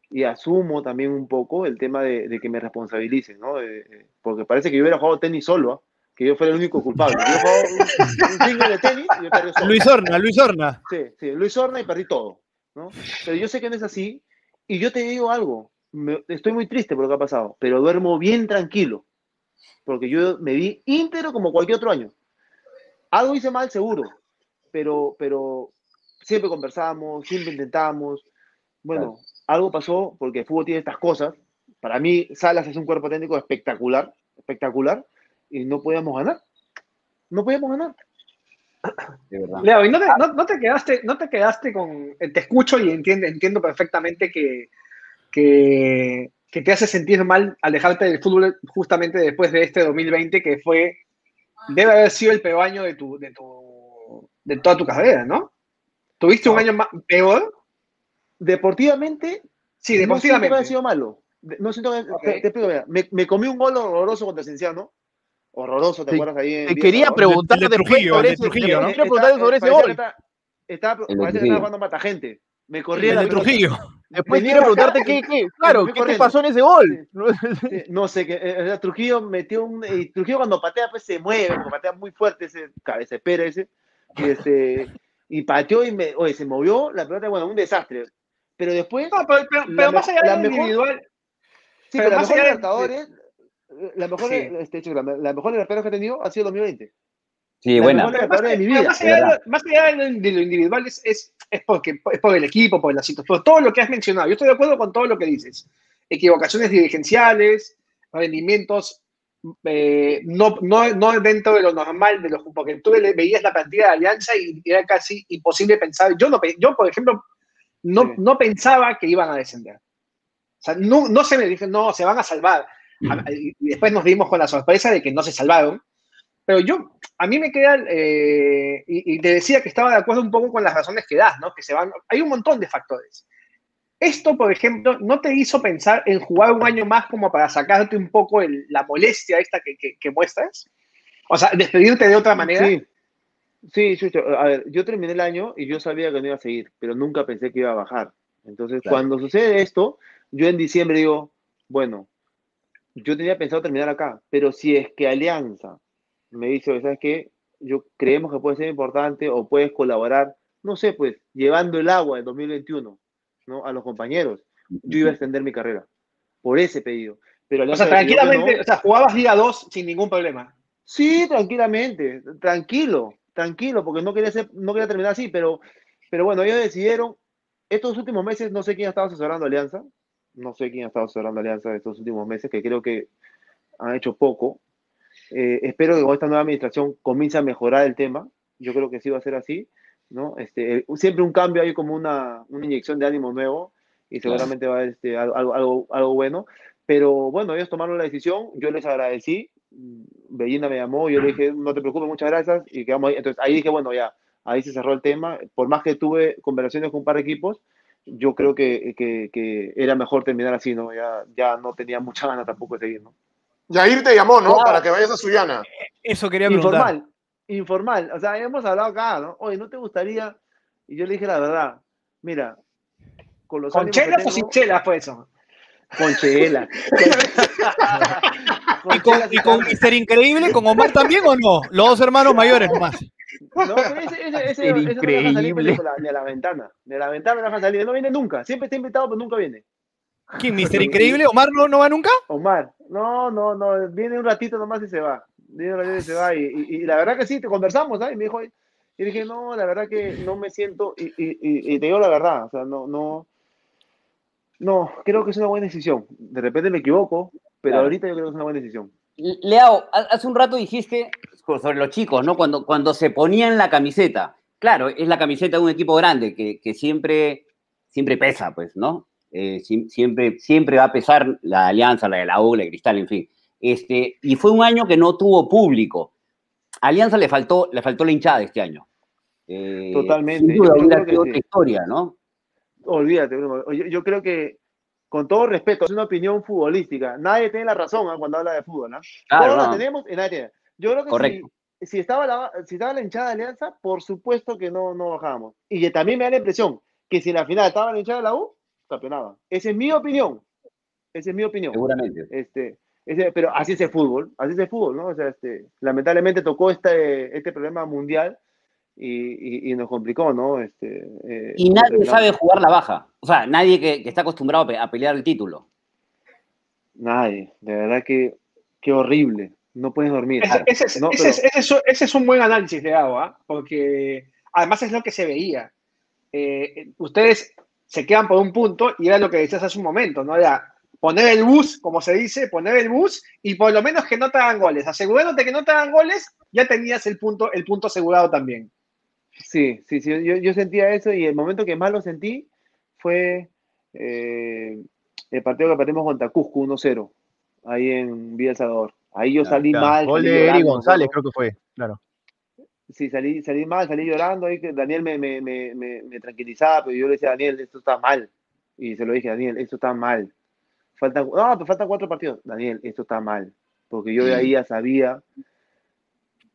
y asumo también un poco el tema de, de que me responsabilicen, ¿no? De- de- porque parece que yo hubiera jugado tenis solo, ¿ah? que yo fuera el único culpable. Yo he jugado un, un single de tenis y yo perdí solo. Luis Horna, Luis Horna. Sí, sí, Luis Horna y perdí todo, ¿no? Pero yo sé que no es así y yo te digo algo, me- estoy muy triste por lo que ha pasado, pero duermo bien tranquilo, porque yo me vi íntegro como cualquier otro año. Algo hice mal, seguro, pero, pero siempre conversamos, siempre intentamos. Bueno, algo pasó porque el fútbol tiene estas cosas. Para mí, Salas es un cuerpo técnico espectacular, espectacular, y no podíamos ganar. No podíamos ganar. De verdad. Leo, ¿y no te, no- no te quedaste, no te quedaste con. eh, Te escucho y entiendo, entiendo perfectamente que, que, que te hace sentir mal alejarte del fútbol justamente después de este 2020 que fue. Debe haber sido el peor año de tu, de tu, de toda tu carrera, ¿no? ¿Tuviste un No. año más, peor? Deportivamente, Sí, No siento que deportivamente. haya sido malo. No siento que, te explico, mira, me, me comí un gol horroroso contra Cienciano. Horroroso, ¿te acuerdas ahí? en Te quería preguntar El de Trujillo, sobre ese, Trujillo, ¿no? quería preguntar sobre ese gol. estaba- parece que estaba jugando mata gente. Me corría El de. Trujillo. Después quiero preguntarte qué, qué, claro, ¿qué te pasó en ese gol? Sí, No sé, que eh, eh, Trujillo metió un. Y Trujillo cuando patea, pues se mueve, porque patea muy fuerte ese cabeza de pera ese. Y, este, y pateó y me, oye, se movió la pelota, bueno, un desastre. Pero después, No, pero, más allá la de mejor- individual, sí, pero pero más allá de- Libertadores, la mejor, Sí. este, chico, la, la mejor que he tenido ha sido 2020. Sí, La buena. mejor más, Libertadores de mi pero vida. más de allá, de lo, más allá de lo- de lo individual es, es, es porque, es por el equipo, por la situación, por todo lo que has mencionado. Yo estoy de acuerdo con todo lo que dices. Equivocaciones dirigenciales, rendimientos eh, no, no, no dentro de lo normal, de los, porque tú le- veías la partida de Alianza y era casi imposible pensar. Yo, no, yo por ejemplo, no, Sí. no pensaba que iban a descender. O sea, no, no se me dije, no, se van a salvar. Y después nos dimos con la sorpresa de que no se salvaron. Pero yo, a mí me queda, eh, y, y te decía que estaba de acuerdo un poco con las razones que das, ¿no? Que se van, hay un montón de factores. Esto, por ejemplo, ¿no te hizo pensar en jugar un año más como para sacarte un poco el- la molestia esta que, que- que muestras? O sea, despedirte de otra manera. Sí, sí, sí, sí. A ver, yo terminé el año y yo sabía que no iba a seguir, pero nunca pensé que iba a bajar. Entonces, Claro. cuando sucede esto, yo en diciembre digo, bueno, yo tenía pensado terminar acá, pero si es que Alianza me dice, "Oye, ¿sabes qué? Yo creemos que puede ser importante o puedes colaborar, no sé, pues, llevando el agua en 2021, ¿no? A los compañeros, yo iba a extender mi carrera por ese pedido. Pero O sea, tranquilamente, no. o sea, jugabas Liga 2 sin ningún problema. Sí, tranquilamente, tranquilo, tranquilo, porque no quería, ser- no quería terminar así, pero, pero bueno, ellos decidieron, estos últimos meses, no sé quién ha estado asesorando a Alianza, no sé quién ha estado asesorando a Alianza estos últimos meses, que creo que han hecho poco. Eh, espero que con esta nueva administración comience a mejorar el tema, yo creo que sí va a ser así, ¿no? Este, eh, siempre un cambio hay como una, una inyección de ánimo nuevo y seguramente va a haber este, algo, algo, algo, algo bueno, pero bueno, ellos tomaron la decisión, yo les agradecí, Bellina me llamó, yo le dije, no te preocupes, muchas gracias, y quedamos ahí. Entonces ahí dije, bueno, ya, ahí se cerró el tema. Por más que tuve conversaciones con un par de equipos, yo creo que, que, que era mejor terminar así, ¿no? Ya, ya no tenía mucha ganas tampoco de seguir, ¿no? Yair te llamó, ¿no? Claro. Para que vayas a Suyana. Eso quería preguntar. Informal, informal. O sea, hemos hablado acá, ¿no? Oye, ¿no te gustaría? Y yo le dije la verdad, mira, con los ¿Con chelas o tengo- sin chelas fue eso? Con chela. ¿Y con, y con Mister Increíble, con Omar también o no? Los dos hermanos mayores nomás. No, pero ese, ese, ese, no me deja salir increíble. película, ni a la ventana. A la ventana me deja salir. No viene nunca. Siempre está invitado, pero nunca viene. ¿Quién, Mister Increíble? ¿Omar no, no va nunca? Omar, no, no, no. Viene un ratito nomás y se va. Viene un ratito y se va. Y, y- y la verdad que sí, te conversamos, ¿sabes? Y me dijo, y dije, no, la verdad que no me siento. Y, y, te digo la verdad, o sea, no, no. No, creo que es una buena decisión. De repente me equivoco, pero Claro. ahorita yo creo que es una buena decisión. Leao, ha- hace un rato dijiste sobre los chicos, ¿no? Cuando, cuando se ponían la camiseta. Claro, es la camiseta de un equipo grande que, que siempre, siempre pesa, pues, ¿no? Eh, si- siempre, siempre va a pesar la Alianza, la de la U, la de Cristal, en fin. Este, y fue un año que no tuvo público. A Alianza le faltó, le faltó la hinchada este año. Eh, Totalmente. Sin duda hubiera sí. otra historia, ¿no? Olvídate, Bruno. Yo, yo creo que, con todo respeto, es una opinión futbolística. Nadie tiene la razón ¿ah? cuando habla de fútbol, ¿no? Claro, Todos la no. tenemos y nadie tiene. Yo creo que Correcto. si, si, estaba la, si estaba la hinchada de Alianza, por supuesto que no, no bajábamos. Y también me da la impresión que si en la final estaba la hinchada de la U, campeonaban. Esa es mi opinión. Esa es mi opinión. Seguramente. Este, ese- pero así es el fútbol, así es el fútbol, ¿no? O sea, este, lamentablemente tocó este, este problema mundial y, y- y nos complicó, ¿no? Este, eh, Y nadie sabe jugar la baja. O sea, nadie que, que está acostumbrado a pelear el título. Nadie, de verdad que qué horrible. No puedes dormir. Ese, ese es, No, ese es- ese es- ese es un buen análisis de hago, ¿ah? porque además es lo que se veía. Eh, ustedes se quedan por un punto y era lo que decías hace un momento, ¿no? Era poner el bus, como se dice, poner el bus y por lo menos que no te hagan goles. Asegurándote que no te hagan goles, ya tenías el punto, el punto asegurado también. Sí, sí, sí, yo, yo sentía eso y el momento que más lo sentí fue eh, el partido que perdimos contra Cusco 1-0, ahí en Villa El Salvador. Ahí yo salí mal. Gol salí de Eri llorando, González, ¿no? creo que fue. Claro. Sí, salí, salí mal, salí llorando, ahí que Daniel me, me, me, me, me tranquilizaba, pero yo le decía, Daniel, esto está mal. Y se lo dije, Daniel, esto está mal. Faltan, no, pero faltan cuatro partidos. Daniel, esto está mal. Porque yo de ahí ya sabía.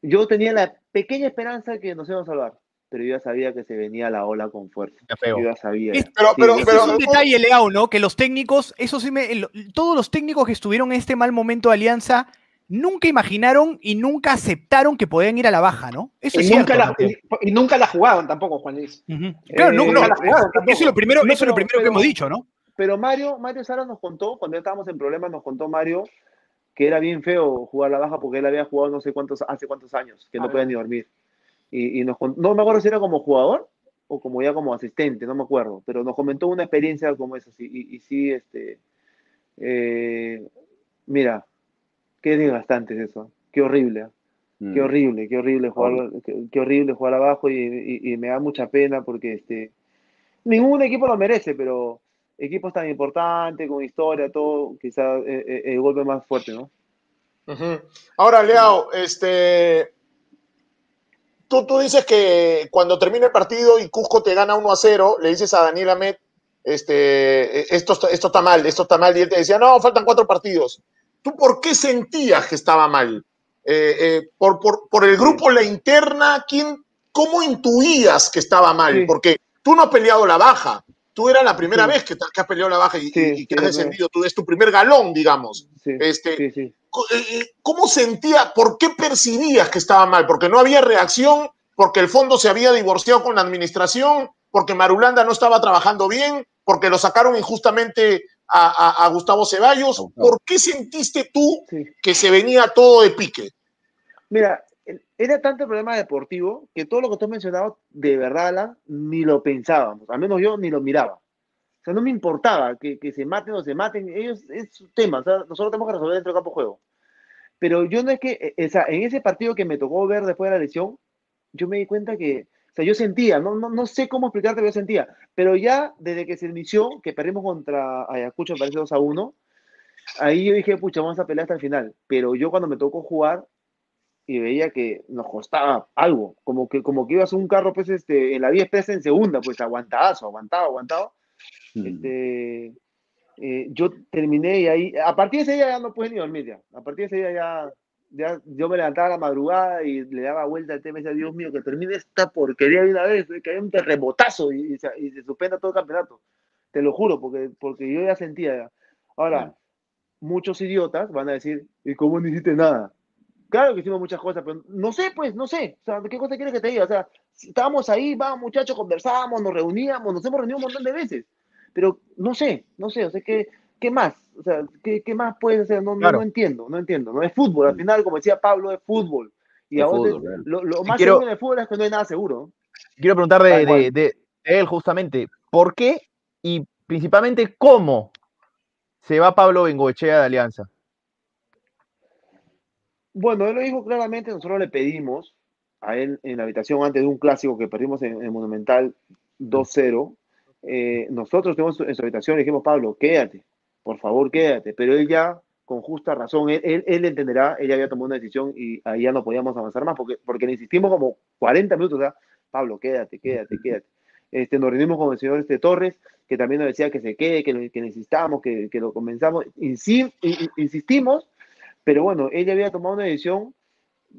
Yo tenía la pequeña esperanza que nos íbamos a salvar, pero yo ya sabía que se venía la ola con fuerza. Yo ya sabía. Es- Pero, Sí, pero, sí, pero, es un detalle, Leao, ¿no? Que los técnicos, eso sí me. el- todos los técnicos que estuvieron en este mal momento de Alianza nunca imaginaron y nunca aceptaron que podían ir a la baja, ¿no? Eso Y es nunca, cierto. la, y, y nunca la jugaron tampoco, Juan Luis. Claro, Eh, no, nunca la jugaron tampoco. eso es lo primero, No, eso es lo pero- primero que hemos dicho, ¿no? Pero Mario, Mario Sara nos contó, cuando ya estábamos en problemas, nos contó Mario que era bien feo jugar la baja porque él había jugado no sé cuántos, hace cuántos años, que no Ah. podía ni dormir. Y, y nos no me acuerdo si era como jugador o como ya como asistente, no me acuerdo, pero nos comentó una experiencia como esa. y sí, este, eh, mira, qué desgastante es eso, qué horrible. ¿ah? Mm. Qué horrible, qué horrible jugar, qué, qué horrible jugar abajo y, y- y me da mucha pena porque este, ningún equipo lo merece, pero equipos tan importantes, con historia, todo, quizás el golpe más fuerte, ¿no? Ahora, Leao, este, tú, tú dices que cuando termina el partido y Cusco te gana 1 a 0, le dices a Daniel Amet, este, esto, está- esto está mal, esto está mal, y él te decía, no, faltan cuatro partidos. ¿Tú por qué sentías que estaba mal? Eh, eh, por, por, por el grupo, la interna, ¿quién, ¿cómo intuías que estaba mal? Sí. Porque tú no has peleado la baja. Tú eras la primera Sí. vez que, que has peleado la baja y, Sí, y que has descendido. Tú es tu primer galón, digamos. Este, eh, ¿Cómo sentía, por qué percibías que estaba mal? ¿Porque no había reacción? ¿Porque el fondo se había divorciado con la administración? ¿Porque Marulanda no estaba trabajando bien? ¿Porque lo sacaron injustamente a, a- a Gustavo Ceballos? ¿Por qué sentiste tú sí. que se venía todo de pique? Mira, era tanto el problema deportivo que todo lo que tú has mencionado, de verdad, Alan, ni lo pensábamos. Al menos yo ni lo miraba. O sea, no me importaba que, que se maten o se maten. Ellos es su tema. O sea, nosotros tenemos que resolver dentro del campo de juego. Pero yo no es que, eh, o sea, en ese partido que me tocó ver después de la lesión, yo me di cuenta que, sea, yo sentía, no, no, no sé cómo explicarte, pero yo sentía. Pero ya desde que se inició, que perdimos contra Ayacucho, me parece 2 a 1, ahí yo dije, pucha, vamos a pelear hasta el final. Pero yo cuando me tocó jugar, y veía que nos costaba algo, como que, como que ibas a un carro pues, este, en la vía expresa en segunda, pues aguantadazo, aguantado, aguantado. Mm. Este, eh, yo terminé y ahí, a partir de ese día ya no pude ni dormir ya, a partir de ese día ya, ya yo me levantaba a la madrugada y le daba vuelta al tema y decía, Dios mío, que termine esta porquería de una vez, que haya un terremotazo y, y se, y se suspenda todo el campeonato. Te lo juro, porque, porque yo ya sentía ya. Ahora, muchos idiotas van a decir, ¿y cómo no hiciste nada? Claro que hicimos muchas cosas, pero no sé, pues, no sé. O sea, ¿qué cosa quieres que te diga? O sea, estábamos ahí, vamos, muchachos, conversábamos, nos reuníamos, nos hemos reunido un montón de veces. Pero no sé, no sé, o sea, ¿qué, qué más? O sea, ¿qué, qué más puedes hacer? No, no- Claro. no entiendo, no entiendo. No es fútbol, al final, como decía Pablo, es fútbol. Y Es ahora fútbol, lo, lo más quiero- seguro en el fútbol es que no hay nada seguro. Quiero preguntar de, él justamente, ¿por qué y principalmente cómo se va Pablo Bengoechea de Alianza? Bueno, él lo dijo claramente, nosotros le pedimos a él en la habitación antes de un clásico que perdimos en el Monumental 2-0. eh, nosotros tenemos en su habitación le dijimos, Pablo, quédate, por favor, quédate. Pero él ya, con justa razón, él, él, él entenderá, él ya había tomado una decisión y ahí ya no podíamos avanzar más porque, porque le insistimos como 40 minutos, ya, Pablo, quédate, quédate, quédate. Este, nos reunimos con el señor este Torres, que también nos decía que se quede, que, lo- que necesitamos, que, que lo comenzamos. Insi- insistimos, pero bueno, él ya había tomado una decisión.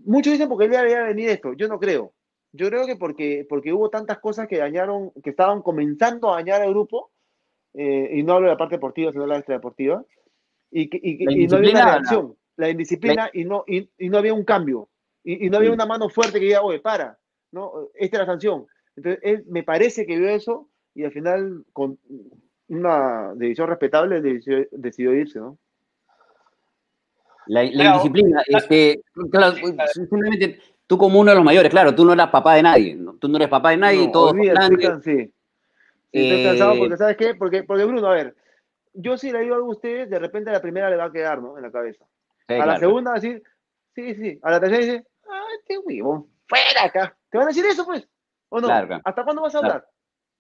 Muchos dicen porque él ya había venido esto. Yo no creo. Yo creo que porque, porque hubo tantas cosas que dañaron, que estaban comenzando a dañar al grupo, eh, y no hablo de la parte deportiva, sino de la extradeportiva, y, que, y, y no había una reacción, la indisciplina, y, no, y, y no había un cambio, y, y no había Sí. una mano fuerte que diga, oye, para, ¿no? esta es la sanción. Entonces, él me parece que vio eso, y al final, con una decisión respetable, decidió, decidió irse, ¿no? La, la Claro. indisciplina, este, claro, simplemente tú como uno de los mayores, claro, tú no eras papá de nadie, ¿no? tú no eres papá de nadie, No, todos hablan can- sí. Estoy cansado Eh, porque, ¿sabes qué? Porque, porque Bruno, a ver, yo si le digo algo a ustedes, de repente a la primera le va a quedar, ¿no? En la cabeza. Sí, a la segunda va a decir, sí, sí. A la tercera dice, ah, este huevón, fuera acá. ¿Te van a decir eso, pues? ¿O no? Claro. ¿Hasta cuándo vas a Claro. hablar?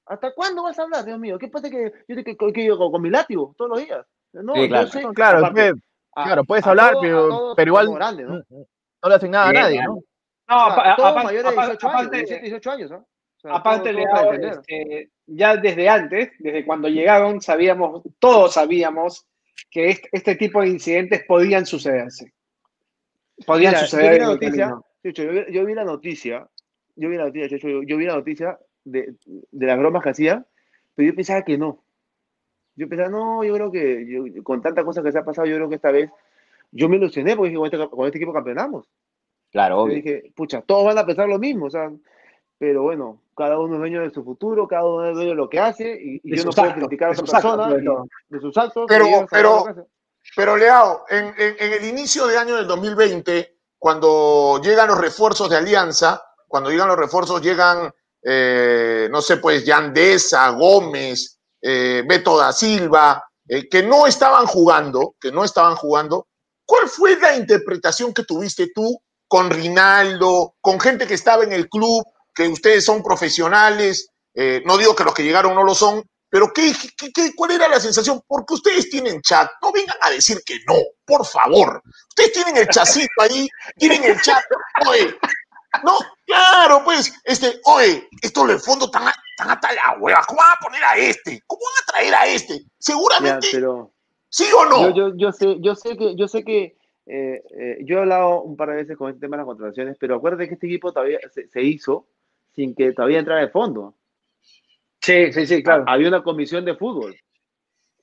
¿Hasta cuándo vas a hablar, Dios mío? ¿Qué pasa que yo te que, que yo con, con mi látigo todos los días? No, Sí, claro. yo sé, claro, aparte, puede- a- claro, puedes a hablar, todo- pero, todos pero igual somos grandes, ¿no? no, no le hacen nada a nadie. ¿no? No, O sea, apa- todos apa- mayores de apa- 18 años, aparte, 17, 18 años. O sea, aparte, todo- entender. este, ya desde antes, desde cuando llegaron, sabíamos, todos sabíamos que este, este tipo de incidentes podían sucederse. Podían Mira, suceder yo vi la noticia, yo, vi, yo vi la noticia, yo vi la noticia, yo, yo vi la noticia de, de las bromas que hacía, pero yo pensaba que no. Yo pensaba, no, yo creo que yo- yo- con tantas cosas que se ha pasado, yo creo que esta vez yo me ilusioné porque dije, con este, con este equipo campeonamos. Claro, Yo obvio. dije, pucha, todos van a pensar lo mismo, o sea, pero bueno, cada uno es dueño de su futuro, cada uno es dueño de lo que hace, y, yo no puedo actos, criticar a actos, persona, de sus actos. Pero- pero-. Pero Leao, en, en- en el inicio de año del 2020, cuando llegan los refuerzos de Alianza, cuando llegan los refuerzos, llegan, eh, no sé, pues Yandesa, Gómez, eh, Beto da Silva, eh, que no estaban jugando, que no estaban jugando. ¿Cuál fue la interpretación que tuviste tú con Rinaldo, con gente que estaba en el club, que ustedes son profesionales? eh, no digo que los que llegaron no lo son, pero ¿qué, qué- qué- cuál era la sensación? Porque ustedes tienen chat, no vengan a decir que no, por favor. Ustedes tienen el chacito ahí, tienen el chat, oye, no, claro, pues, este, oye, esto en el fondo están, a- están la hueva, ¿cómo van a poner a este? ¿Cómo van a traer a este? Ya, Seguramente, pero... ¿sí o no? Yo, yo, yo sé, yo sé que, yo sé que eh, eh, yo he hablado un par de veces con este tema de las contrataciones, pero acuérdate que este equipo todavía se, se hizo sin que todavía entrara de fondo. Sí, sí, sí, claro. Había una comisión de fútbol,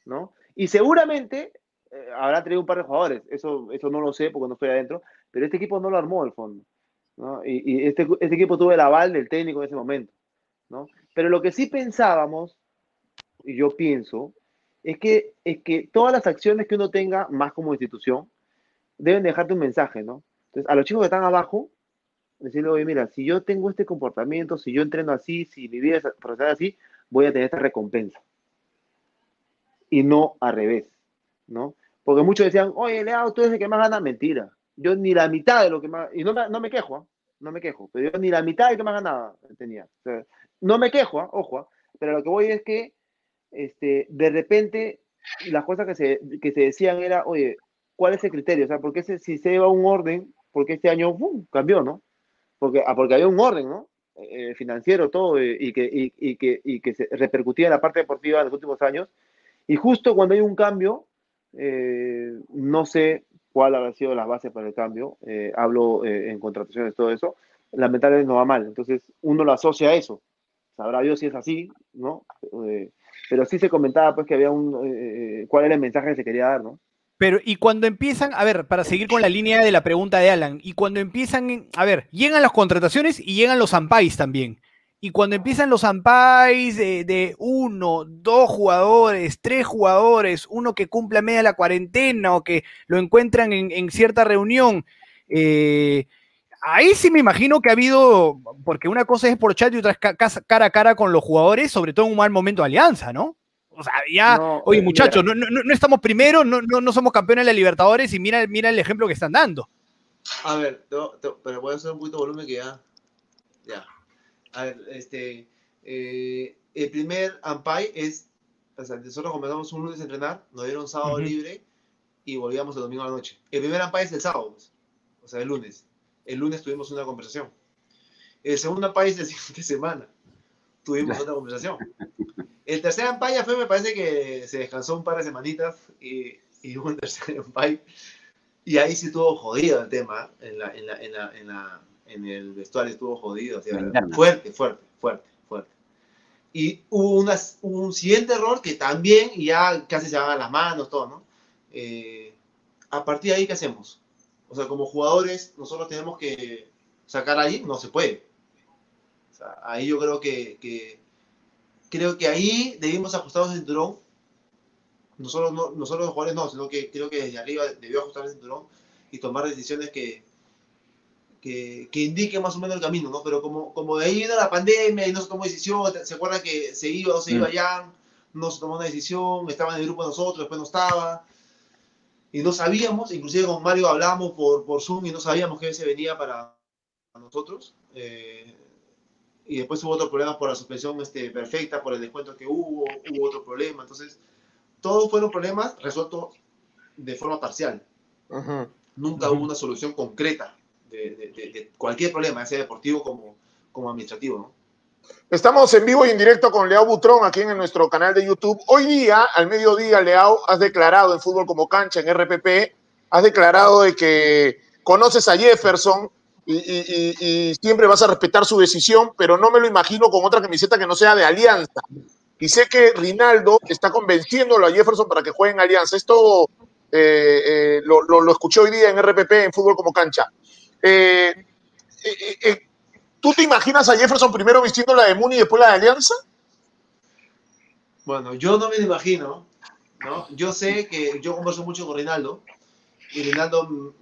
¿no? Y seguramente eh, habrá traído un par de jugadores, eso, eso no lo sé porque no estoy adentro, pero este equipo no lo armó al fondo, ¿no? Y, y este, este equipo tuvo el aval del técnico en ese momento, ¿no? Pero lo que sí pensábamos, y yo pienso, es que, es que todas las acciones que uno tenga, más como institución, deben dejarte un mensaje, ¿no? Entonces, a los chicos que están abajo, decirle, oye, mira, si yo tengo este comportamiento, si yo entreno así, si mi vida es profesional así, voy a tener esta recompensa. Y no al revés, ¿no? Porque muchos decían, oye, Leao, tú eres el que más gana. Mentira. Yo ni la mitad de lo que más... Y no me, no me quejo, ¿ah? no me quejo, pero yo ni la mitad de lo que más ganaba tenía. O sea, no me quejo, ¿ah? ojo, ¿ah? pero lo que voy es que este, de repente las cosas que se, que se decían era, oye, ¿cuál es el criterio? O sea, porque si se lleva un orden, porque este año ¡pum! cambió, ¿no? Porque, ah, porque había un orden, ¿no? Eh, financiero, todo, eh, y, que, y, que, y que se repercutía en la parte deportiva en los últimos años. Y justo cuando hay un cambio, eh, no sé cuál habrá sido la base para el cambio, eh, hablo en contrataciones, todo eso, lamentablemente no va mal. Entonces, uno lo asocia a eso. Sabrá Dios si es así, ¿no? Pero sí se comentaba, pues, que había un... cuál era el mensaje que se quería dar, ¿no? Pero, y cuando empiezan, a ver, para seguir con la línea de la pregunta de Alan, y cuando empiezan, a ver, llegan las contrataciones y llegan los ampais también. Y cuando empiezan los ampais de, uno, dos jugadores, tres jugadores, uno que cumple a media la cuarentena o que lo encuentran en, en cierta reunión, eh, ahí sí me imagino que ha habido, porque una cosa es por chat y otra es ca- ca- cara a cara con los jugadores, sobre todo en un mal momento de alianza, ¿no? O sea, ya, No, oye eh, muchachos, no, no, no estamos primero, no, no, no somos campeones de la Libertadores y mira, mira el ejemplo que están dando. A ver, te- te- pero voy a hacer un poquito de volumen que ya. Ya. A ver, este. eh, el primer Ampay es. O sea, nosotros comenzamos un lunes a entrenar, nos dieron sábado libre y volvíamos el domingo a la noche. El primer Ampay es el sábado, pues, o sea, el lunes. El lunes tuvimos una conversación. El segundo Ampay es la siguiente semana. Tuvimos otra conversación. El tercer Ampay ya fue, me parece que se descansó un par de semanitas y, y hubo un tercer Ampay. Y ahí sí estuvo jodido el tema. En, la, en, la, en, la, en, la- en el vestuario estuvo jodido. o sea, fuerte, fuerte, fuerte, fuerte. Y hubo unas- un siguiente error que también ya casi se van a las manos, todo, ¿no? Eh, a partir de ahí, ¿qué hacemos? O sea, como jugadores, nosotros tenemos que sacar ahí, no se puede. O sea, ahí yo creo que, que- creo que ahí debimos ajustar el cinturón. Nosotros, no, nosotros los jugadores no, sino que creo que desde arriba debió ajustar el cinturón y tomar decisiones que, que, que indiquen más o menos el camino, ¿no? Pero como, como de ahí vino la pandemia y no se tomó decisión, ¿se acuerdan que se iba o se iba Mm. ya? No se tomó una decisión, estaba en el grupo de nosotros, después no estaba. Y no sabíamos, inclusive con Mario hablábamos por, por Zoom y no sabíamos que se venía para nosotros. Eh, y después hubo otro problema por la suspensión este, perfecta, por el descuento que hubo, hubo otro problema. Entonces, todos fueron problemas resueltos de forma parcial. Nunca hubo una solución concreta de, de- de- de cualquier problema, ya sea deportivo como, como administrativo. ¿no? Estamos en vivo y en directo con Leao Butrón aquí en nuestro canal de YouTube. Hoy día, al mediodía, Leao, has declarado en Fútbol como Cancha, en RPP, has declarado de que conoces a Jefferson y, siempre vas a respetar su decisión, pero no me lo imagino con otra camiseta que no sea de Alianza. Y sé que Rinaldo está convenciéndolo a Jefferson para que juegue en Alianza. Esto eh, eh, lo, escuché hoy día en RPP, en Fútbol como Cancha. Eh, ¿Tú te imaginas a Jefferson primero vistiendo la de Muni y después la de Alianza? Bueno, yo no me lo imagino, ¿no? Yo sé que yo converso mucho con Rinaldo y Rinaldo,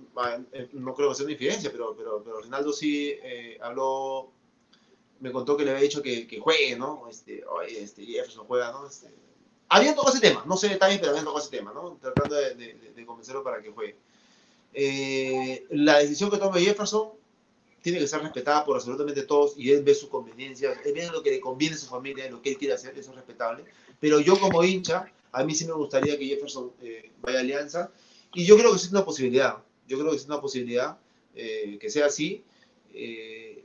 no creo que sea una infidencia, pero, pero, pero Rinaldo sí eh, habló, me contó que le había dicho que, que juegue, ¿no? Este, oye, este, Jefferson juega, ¿no? Este, habían tocado ese tema, no sé detalles, pero habían tocado ese tema, ¿no? Tratando de, de- de- convencerlo para que juegue. Eh, la decisión que tome Jefferson tiene que ser respetada por absolutamente todos y él ve su conveniencia, él ve lo que le conviene a su familia, lo que él quiere hacer, eso es respetable. Pero yo como hincha, a mí sí me gustaría que Jefferson eh, vaya a Alianza y yo creo que sí es una posibilidad, yo creo que es una posibilidad eh, que sea así, eh,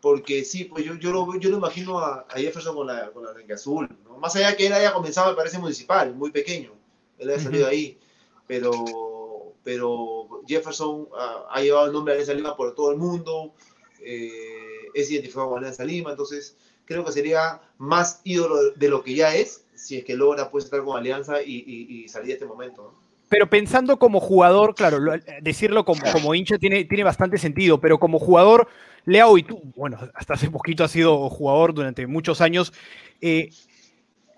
porque sí, pues yo, yo, lo, yo lo imagino a, a Jefferson con la, con la renga azul, ¿no? más allá que él haya comenzado, me parece municipal, muy pequeño, él haya salido Ujú. ahí, pero, pero Jefferson ah, ha llevado el nombre de Alianza Lima por todo el mundo, eh, es identificado con Alianza Lima, entonces creo que sería más ídolo de lo que ya es, si es que logra pues estar con Alianza y, y- y salir de este momento. ¿no? Pero pensando como jugador, claro, lo- decirlo como, como hincha tiene, tiene bastante sentido, pero como jugador, Leao, y tú, bueno, hasta hace poquito has sido jugador durante muchos años, eh,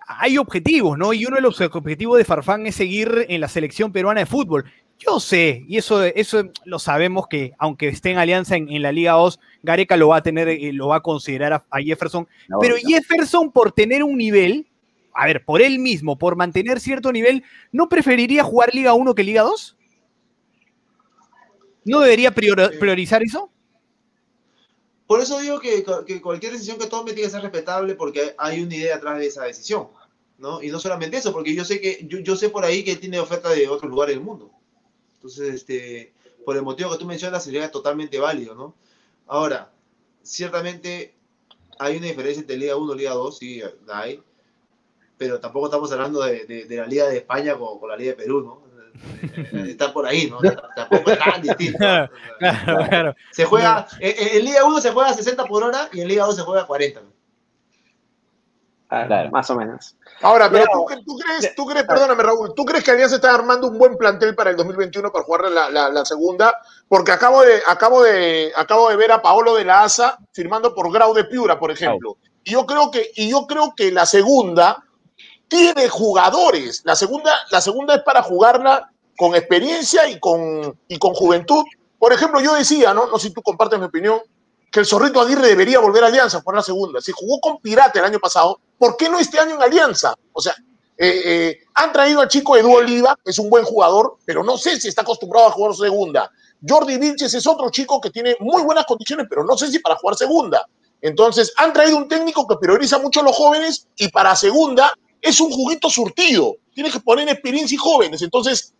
hay objetivos, ¿no? Y uno de los objetivos de Farfán es seguir en la selección peruana de fútbol. Yo sé, y eso, eso lo sabemos que aunque esté en alianza en, en la Liga 2, Gareca lo va a tener, eh, lo va a considerar a, a Jefferson. No, Pero no. Jefferson, por tener un nivel, a ver, por él mismo, por mantener cierto nivel, ¿no preferiría jugar Liga 1 que Liga 2? ¿No debería prior- priorizar eso? Por eso digo que, que cualquier decisión que tome tiene que ser respetable porque hay una idea atrás de esa decisión. ¿no? Y no solamente eso, porque yo sé que yo, yo sé por ahí que tiene oferta de otros lugares del mundo. Entonces, este, por el motivo que tú mencionas, sería totalmente válido, ¿no? Ahora, ciertamente hay una diferencia entre Liga 1 y Liga 2, sí, la hay, pero tampoco estamos hablando de, de- de la Liga de España con, con la Liga de Perú, ¿no? Eh, Está por ahí, ¿no? Tampoco es tan distinto. Claro, claro. Se juega, en, en- en Liga 1 se juega a 60 por hora y en Liga 2 se juega a 40. ¿no? Ah, Claro. Más o menos. Ahora, pero Pero- tú, tú crees, tú crees, perdóname Raúl, ¿tú crees que Alianza está armando un buen plantel para el 2021 para jugar la, la- la segunda? Porque acabo de, acabo, de, acabo de ver a Paolo de la Asa firmando por Grau de Piura, por ejemplo. Y yo creo que, y yo creo que la segunda tiene jugadores. La segunda, la segunda es para jugarla con experiencia y con, y con juventud. Por ejemplo, yo decía, ¿no? No sé si tú compartes mi opinión, que el Zorrito Aguirre debería volver a Alianza por la segunda. Si jugó con Pirata el año pasado, ¿por qué no este año en Alianza? O sea, eh, eh, han traído al chico Edu Oliva, es un buen jugador, pero no sé si está acostumbrado a jugar segunda. Jordi Vilches es otro chico que tiene muy buenas condiciones, pero no sé si para jugar segunda. Entonces, han traído un técnico que prioriza mucho a los jóvenes y para segunda es un juguito surtido. Tiene que poner experiencia y jóvenes. Entonces,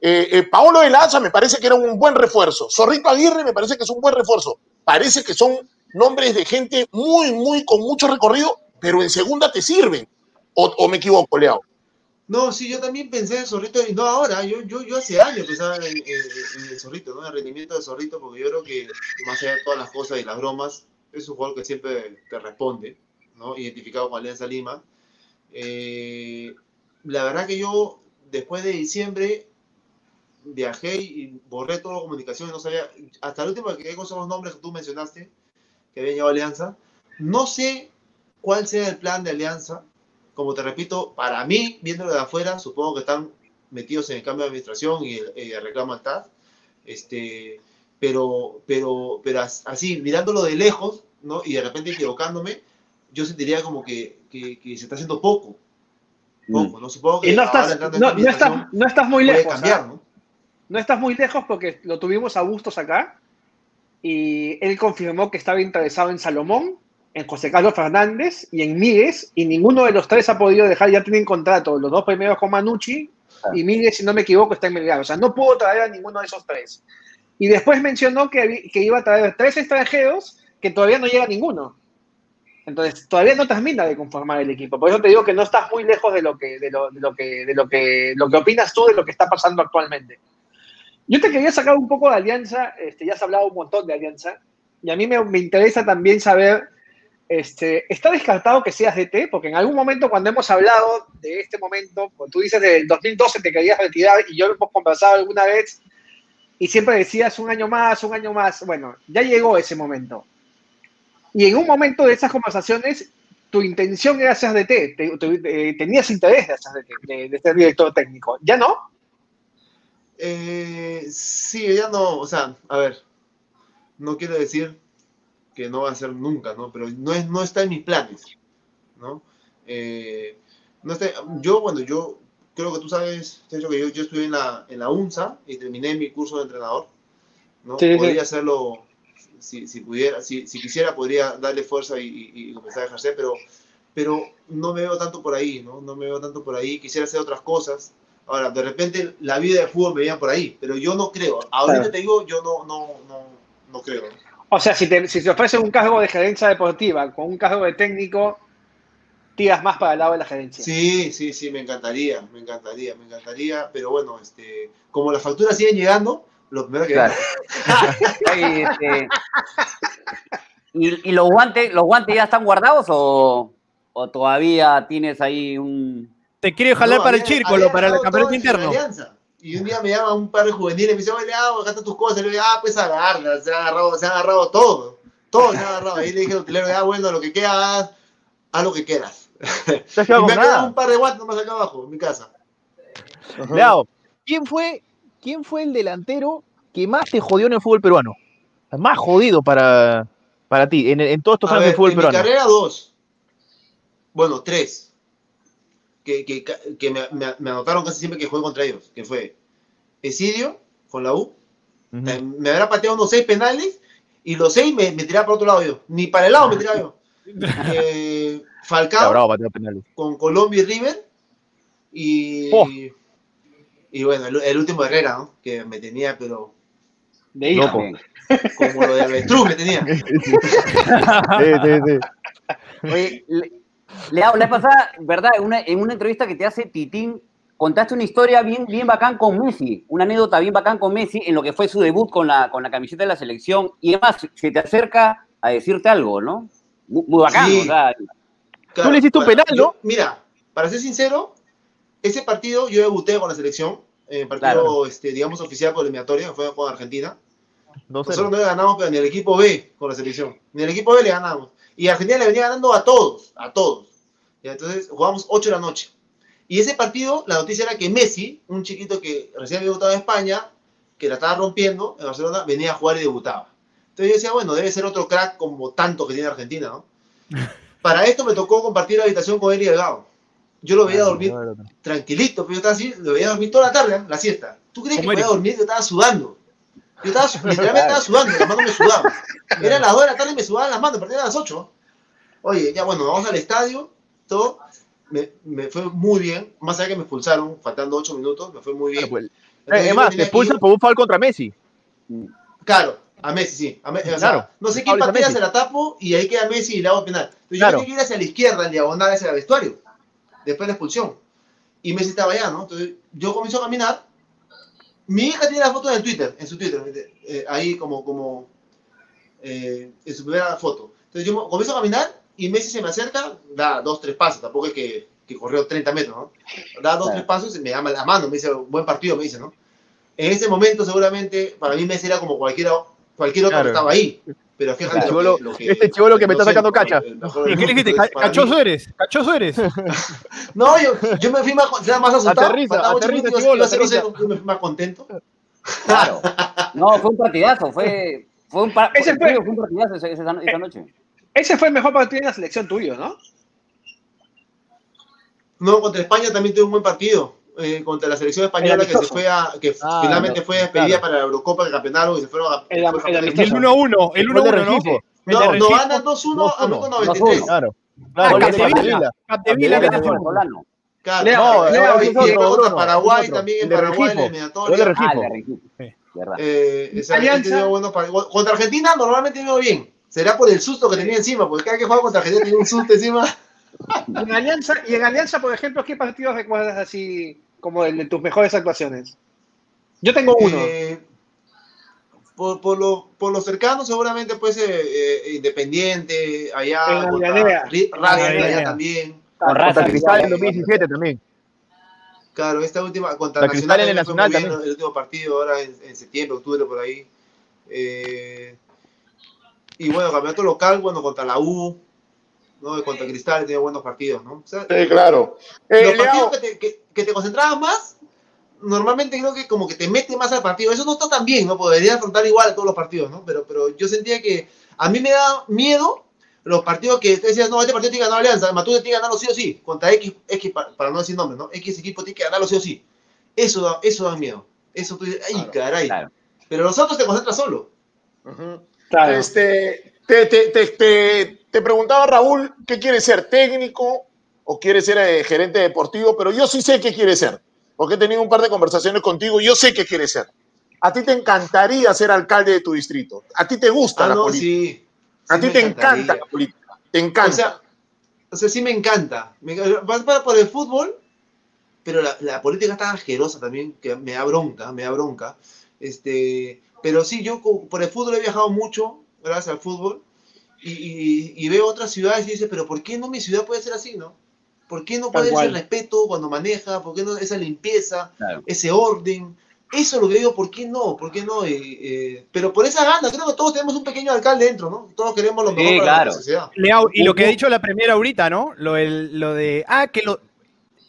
eh, eh, Paolo de la Asa me parece que era un buen refuerzo. Zorrito Aguirre me parece que es un buen refuerzo. Parece que son nombres de gente muy, muy, con mucho recorrido, pero en segunda te sirven. ¿O, me equivoco, Leao? No, sí, yo también pensé en Zorrito, y no ahora, yo, yo, yo hace años pensaba en, en- en el Zorrito, ¿no? En el rendimiento de Zorrito, porque yo creo que más allá de todas las cosas y las bromas, es un jugador que siempre te responde, ¿no? Identificado con Alianza Lima. Eh, la verdad que yo, después de diciembre, viajé y borré toda la comunicación no sabía, hasta el último que quedé con los nombres que tú mencionaste, que habían llegado Alianza. No sé cuál sea el plan de Alianza, como te repito, para mí, viéndolo de afuera, supongo que están metidos en el cambio de administración y el, el reclamo al TAF. Este, pero, pero, pero as- así, mirándolo de lejos, ¿no? Y de repente equivocándome, yo sentiría como que, que, que se está haciendo poco. Poco, ¿no? Supongo que Y no estás, no, estás, no estás muy lejos. cambiar, ¿ah? ¿no? No estás muy lejos porque lo tuvimos a Bustos acá y él confirmó que estaba interesado en Salomón, en José Carlos Fernández y en Míguez y ninguno de los tres ha podido dejar, ya tienen contrato, los dos primeros con Manucci y Míguez, si no me equivoco, está en Melgar. O sea, no pudo traer a ninguno de esos tres. Y después mencionó que, que iba a traer tres extranjeros que todavía no llega ninguno. Entonces, todavía no termina de conformar el equipo. Por eso te digo que no estás muy lejos de lo que, de lo, de lo que, de lo que, lo que opinas tú de lo que está pasando actualmente. Yo te quería sacar un poco de Alianza, este, ya has hablado un montón de Alianza, y a mí me, me interesa también saber, este, ¿está descartado que seas DT? Porque en algún momento cuando hemos hablado de este momento, pues tú dices del 2012 te querías retirar y yo lo hemos conversado alguna vez, y siempre decías un año más, un año más. Bueno, ya llegó ese momento. Y en un momento de esas conversaciones, tu intención era ser DT, te- te- eh, tenías interés de, ser DT, de, de ser director técnico. ¿Ya no? Eh, sí, ya no, o sea, a ver, no quiero decir que no va a ser nunca, ¿no? Pero no, es, no está en mis planes, ¿no? Eh, no está, yo, bueno, yo creo que tú sabes, que yo, yo estuve en la, en la UNSA y terminé mi curso de entrenador, ¿no? Sí. podría hacerlo, si, si pudiera, si, si quisiera, podría darle fuerza y, y- y comenzar a ejercer, pero, pero no me veo tanto por ahí, ¿no? No me veo tanto por ahí, quisiera hacer otras cosas. Ahora, de repente la vida de fútbol me veía por ahí, pero yo no creo. Ahorita Claro. te digo, yo no, no, no, no creo. O sea, si te, si te ofrecen un cargo de gerencia deportiva con un cargo de técnico, tiras más para el lado de la gerencia. Sí, sí, sí, me encantaría, me encantaría, me encantaría, pero bueno, este, como las facturas siguen llegando, lo primero que Claro. Oye, este, ¿Y, y los guantes, los guantes ya están guardados o, o todavía tienes ahí un Te quiere jalar No, para el círculo, para el campeonato interno. Alianza. Y un día me llama un par de juveniles y me dice, oye, ah, acá están tus cosas. Y le digo, ah, pues agarra, se han agarrado, se han agarrado todo. Todo se han agarrado. Ahí le dije al hotelero, ah, bueno, lo que queda, haz, haz lo que quieras. Y me ha quedado un par de guantes nomás acá abajo, en mi casa. Leao, ¿quién fue, ¿quién fue el delantero que más te jodió en el fútbol peruano? Más jodido para, para ti, en, en todos estos A años ver, del fútbol en mi peruano. carrera, dos. Bueno, tres. Que, que, que me, me, me anotaron casi siempre que jugué contra ellos. Que fue Esidio, con la U. Me, me habrá pateado unos seis penales y los seis me, me tiraba para otro lado yo. Ni para el lado me tiraba yo. Eh, Falcao bravo patear penales. con Colombia y River. Y, Oh. Y bueno, el, el último Herrera, ¿no? Que me tenía, pero De. Loco. Bien. Como lo de avestruz me tenía. Sí, sí, sí. Oye, le, Leao, la pasada, ¿verdad? En una, en una entrevista que te hace Titín, contaste una historia bien, bien bacán con Messi, una anécdota bien bacán con Messi en lo que fue su debut con la, con la camiseta de la selección. Y además, se te acerca a decirte algo, ¿no? Muy, muy bacán, Sí. o sea, Claro, le hiciste un penal, yo- ¿no? mira, para ser sincero, ese partido yo debuté con la selección, en el partido, Claro. este, digamos, oficial por eliminatoria, que fue con Argentina. 2-0. Nosotros no le ganamos, pero ni el equipo B con la selección. Ni el equipo B le ganamos. Y Argentina le venía ganando a todos, a todos. Y entonces jugamos 8 de la noche. Y ese partido, la noticia era que Messi, un chiquito que recién había debutado en España, que la estaba rompiendo en Barcelona, venía a jugar y debutaba. Entonces yo decía, bueno, debe ser otro crack como tanto que tiene Argentina, ¿no? Para esto me tocó compartir habitación con él y Delgado. Yo lo veía dormir tranquilito, pero yo estaba así, lo veía dormir toda la tarde, ¿eh? la siesta. ¿Tú crees que ¿Cómo podía eres? dormir? Yo estaba sudando. Yo estaba, literalmente estaba sudando, las manos me sudaban. Eran las 2 de la tarde y me sudaban las manos, a partir de las 8. Oye, ya bueno, vamos al estadio, todo. Me, me fue muy bien, más allá que me expulsaron, faltando 8 minutos, me fue muy bien. Claro, pues. Entonces, Eh, Es más, me te expulsan por un foul contra Messi. Claro, a Messi, sí. A Me- o sea, Claro, no sé a partida se la tapo y ahí queda Messi y le hago penal. Entonces Claro. yo tenía que ir hacia la izquierda, en diagonal, hacia el vestuario, después de la expulsión. Y Messi estaba allá, ¿no? Entonces yo comienzo a caminar. Mi hija tiene la foto en Twitter, en su Twitter, eh, ahí como, como eh, en su primera foto. Entonces yo comienzo a caminar y Messi se me acerca, da dos, tres pasos, tampoco es que, que corrió 30 metros, ¿no? Da dos, Claro. tres pasos y me llama la mano, me dice, buen partido, me dice, ¿no? En ese momento seguramente para mí Messi era como cualquiera, cualquier otro Claro. que estaba ahí. Pero fíjate Este lo chibolo- que, lo que- este chibolo que me está sacando cacha. ¿Y qué le dijiste? ¿Cachoso eres? ¿Cachoso eres? No, yo, yo me fui más, más asustado. Aterriza, aterriza, minutos, chibolo, iba a ser aterriza. 0-0, yo me fui más contento. claro. No, fue un partidazo, fue, fue, un, par- Ese fue, un partidazo esa, noche. Ese fue el mejor partido en la selección tuyo, ¿no? No, contra España también tuve un buen partido. Eh, contra la selección española que se fue a, que Ah, finalmente no, fue despedida claro. para la Eurocopa que campeonaron y se fueron a El- fue el. El mundo. 1-1, el El gol de 1-1, ¿no? No, no ganan 2-1 a 2-1. minuto 93. Claro. Ah, Claro, Capdevila. Capdevila. Que fue. Capdevila. Solano. Claro, Leo, no, ese y y contra Paraguay también en Paraguay en eliminatoria. Ah. Eh, Alianza. buenos. Contra Argentina normalmente me iba bien. Será por el susto que tenía encima, porque cada vez que jugaba contra Argentina tenía un susto encima. Y en Alianza, y en Alianza, por ejemplo, ¿qué partidos recuerdas así como el de tus mejores actuaciones? Yo tengo uno. Eh, por, por, lo, por lo cercano, seguramente, pues, eh, eh, Independiente, allá, En Avellaneda. allá también. Con Contra raza, Cristal en Cristal. 2017 también. Claro, esta última, contra La Cristal en el Nacional bien. El último partido, ahora en, en septiembre, octubre, por ahí. Eh, y bueno, campeonato local, bueno, contra la U, ¿no? Contra Cristal, tenía buenos partidos, ¿no? O sea, Sí, claro. Eh, los partidos que te, que, que te concentrabas más, normalmente creo que como que te mete más al partido. Eso no está tan bien, ¿no? Podría afrontar igual a todos los partidos, ¿no? Pero, pero yo sentía que a mí me da miedo los partidos que te decías, no, este partido tiene que ganar Alianza, Matute tiene que ganarlo sí o sí, contra X, X pa- para no decir nombres, ¿no? X equipo tiene que ganarlo sí o sí. Eso da, eso da miedo. Eso tú dices, ay, Claro, caray. claro. Pero los otros te concentras solo. Claro. Este, te, te, te, te- te preguntaba Raúl qué quiere ser, técnico o quiere ser eh, gerente deportivo, pero yo sí sé qué quiere ser, porque he tenido un par de conversaciones contigo y yo sé qué quiere ser. A ti te encantaría ser alcalde de tu distrito, a ti te gusta Ah, la no, política, sí. a ti te encantaría. encanta la política, te encanta. O sea, o sea, sí me encanta. Me, va para por el fútbol, pero la, la política está asquerosa también, que me da bronca, me da bronca. Este, pero sí, yo por el fútbol he viajado mucho, gracias al fútbol, y, y- y veo otras ciudades y dices, pero ¿por qué no mi ciudad puede ser así, no? ¿Por qué no puede ser cual. respeto cuando maneja? ¿Por qué no esa limpieza, Claro. ese orden? Eso es lo que digo, ¿por qué no? ¿Por qué no? Eh, eh, pero por esa gana, creo que todos tenemos un pequeño alcalde dentro, ¿no? Todos queremos lo Sí, mejor para claro. la sociedad. Leao, y lo que ha Hubo- dicho la primera ahorita, ¿no? Lo, el- lo de, ah, que lo,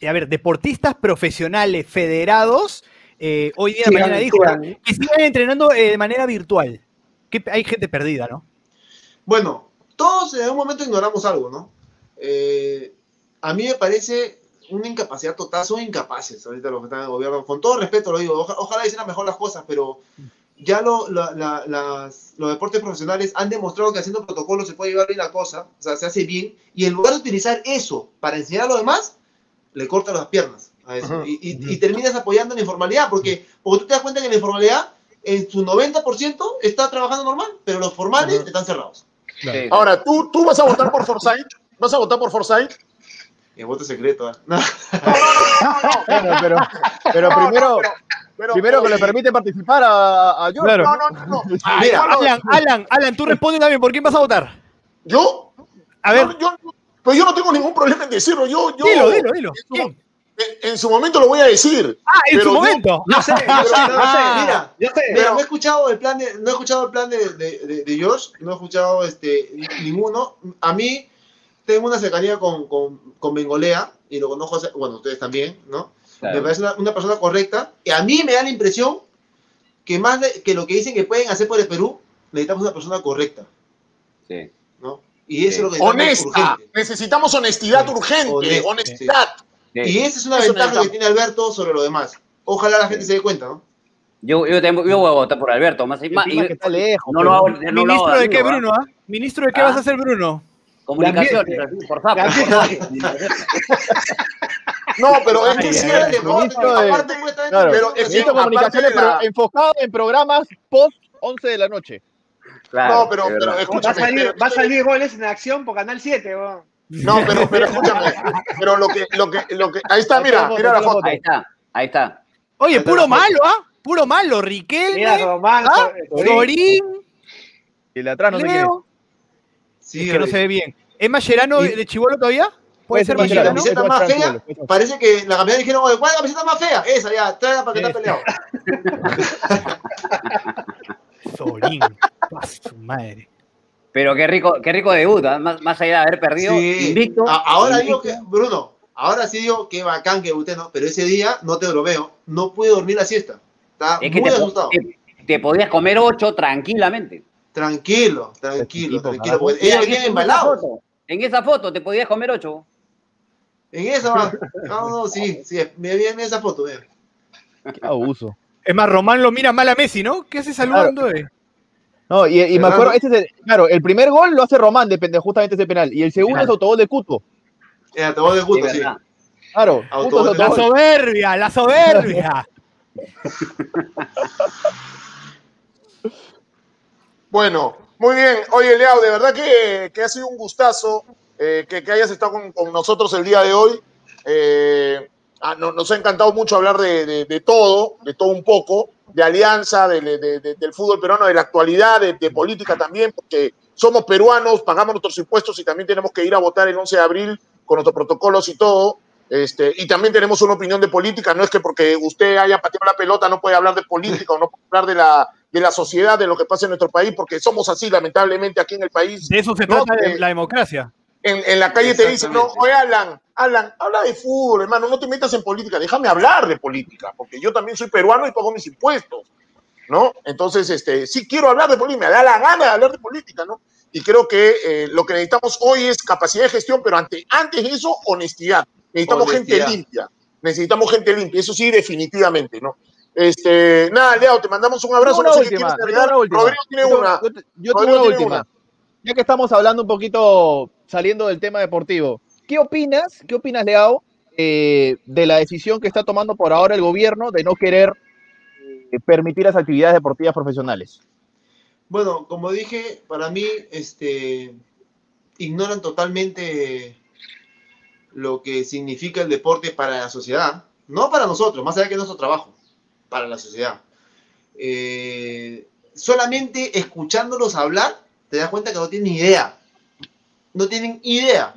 a ver, deportistas profesionales federados, eh, hoy día, mañana dijo, que sigan entrenando eh, de manera virtual. Que hay gente perdida, ¿no? Bueno, todos en algún momento ignoramos algo, ¿no? Eh, a mí me parece una incapacidad total, son incapaces ahorita los que están en el gobierno, con todo respeto lo digo, oja- ojalá hicieran mejor las cosas, pero ya lo- la- la- las- los deportes profesionales han demostrado que haciendo protocolos se puede llevar bien la cosa, o sea, se hace bien, y en lugar de utilizar eso para enseñar a los demás, le cortan las piernas a eso, y, y- y terminas apoyando la informalidad, porque, porque tú te das cuenta que la informalidad en su 90% está trabajando normal, pero los formales están cerrados. Sí. Ahora, ¿tú, ¿tú vas a votar por Forsyth? ¿Vas a votar por Forsyth? El voto secreto. ¿ah? No. Bueno, pero, pero No, primero, no, pero- pero, primero que le permite participar a, a George. Claro. No, no, no. no. Mira, no, no, Alan, Alan, Alan, tú responde también, ¿por quién vas a votar? ¿Yo? A ver, Yo, yo- pues yo no tengo ningún problema en decirlo. Yo, yo, dilo, dilo, dilo. En su, en- en momento lo voy a decir. Ah, en pero su momento. Yo sé, yo sé. Mira, Yo sé. Mira, no he escuchado el plan de, no he escuchado el plan de, de, de- de George, no he escuchado este ninguno. A mí tengo una cercanía con, con, con Bengolea y lo conozco, bueno, ustedes también, ¿no? Claro. Me parece una, una persona correcta y a mí me da la impresión que más de- que lo que dicen que pueden hacer por el Perú, necesitamos una persona correcta, Sí. ¿no? Y eso Sí. es lo que necesitamos Honesta. urgente. necesitad honestidad Sí. urgente. Honest- honestidad. Sí. Y esa es una Eso ventaja necesitamos. que tiene Alberto sobre lo demás. Ojalá la gente se dé cuenta, ¿no? Yo, yo, tengo- yo voy a votar por Alberto. Más, Y más- y- que está lejos. no lo hago, no lo hago ¿Ministro de qué. Bruno? ah? ¿Ministro de qué Ah. vas a hacer, Bruno? Comunicaciones, por sapo. No, pero es que sí, aparte, Claro, pero es que ministro de comunicaciones, de la- pero enfocado en programas post 11 de la noche. Claro, No, pero, pero verdad. Va a escúchame. salir, pero- va a salir goles en acción por Canal 7, weón. No, pero, pero escúchame. Pero lo que, lo que, lo que. Ahí está, mira, mira la foto. Ahí está, ahí está. Oye, Ahí puro malo, ¿ah? Puro malo. Riquelme, Mira, Román, ¿ah? Sorín. Sorín, Y el de atrás no sé quién es. Sí, Es que no se ve bien. ¿Es Mascherano Y- de Chivolo todavía? Puede ¿Puede ser la Mascherano. Mascherano? camiseta más fea, parece que la camiseta dijeron, ¿cuál es la camiseta más fea? Esa, ya, tráela para que está peleado. Sorín. Ah, su madre. Pero qué rico, qué rico debut, ¿ah? más, más allá de haber perdido, Sí. invicto. A- ahora invicto. digo que, Bruno, ahora sí digo que bacán que usted no, pero ese día, no te lo veo, no pude dormir la siesta. Estaba Es que muy te, asustado. te, te podías comer ocho tranquilamente. Tranquilo, tranquilo, tranquilo, porque Mira, ellos en, esa foto, en esa foto te podías comer ocho. En esa, va. no, no, sí, sí, me viene esa foto, mira. Qué abuso. Es más, Román lo mira mal a Messi, ¿no? ¿Qué hace saludando? eh? No, y, y me acuerdo, este es el- claro, el primer gol lo hace Román, depende justamente de ese penal. Y el segundo Claro. es autogol de Cuto. Te voy de de sí. verdad. Claro, Autogol Cuto de La autogol. soberbia, la soberbia. Bueno, muy bien. Oye, Leao, de verdad que, que ha sido un gustazo eh, que, que hayas estado con, con nosotros el día de hoy. Eh, ah, no- nos ha encantado mucho hablar de, de- de todo, de todo un poco, de alianza, de- de- de- del fútbol peruano, de la actualidad, de, de política también, porque somos peruanos, pagamos nuestros impuestos y también tenemos que ir a votar el 11 de abril con nuestros protocolos y todo. Este, y también tenemos una opinión de política, no es que porque usted haya pateado la pelota no puede hablar de política o no puede hablar de la, de la sociedad, de lo que pasa en nuestro país, porque somos así, lamentablemente, aquí en el país. De eso se No, trata de eh, la democracia. En, en la calle te dicen, no, oye, Alan, Alan, habla de fútbol, hermano, no te metas en política, déjame hablar de política, porque yo también soy peruano y pago mis impuestos, ¿no? Entonces, este, sí quiero hablar de política, me da la gana de hablar de política, ¿no? Y creo que eh, lo que necesitamos hoy es capacidad de gestión, pero ante, antes de eso, honestidad. Necesitamos Honestidad. gente limpia, necesitamos gente limpia, eso sí, definitivamente, ¿no? Este, nada, Leo, te mandamos un abrazo. Una no sé última, quieres yo agregar. tengo una última. Rodrigo tiene Yo una. Yo, te- yo tengo una última. una. Ya que estamos hablando un poquito, saliendo del tema deportivo, ¿qué opinas, qué opinas, Leao, eh, de la decisión que está tomando por ahora el gobierno de no querer eh, permitir las actividades deportivas profesionales? Bueno, como dije, para mí, este, ignoran totalmente lo que significa el deporte para la sociedad, no para nosotros, más allá que nuestro trabajo, para la sociedad. Eh, solamente escuchándolos hablar, te das cuenta que no tienen idea, no tienen idea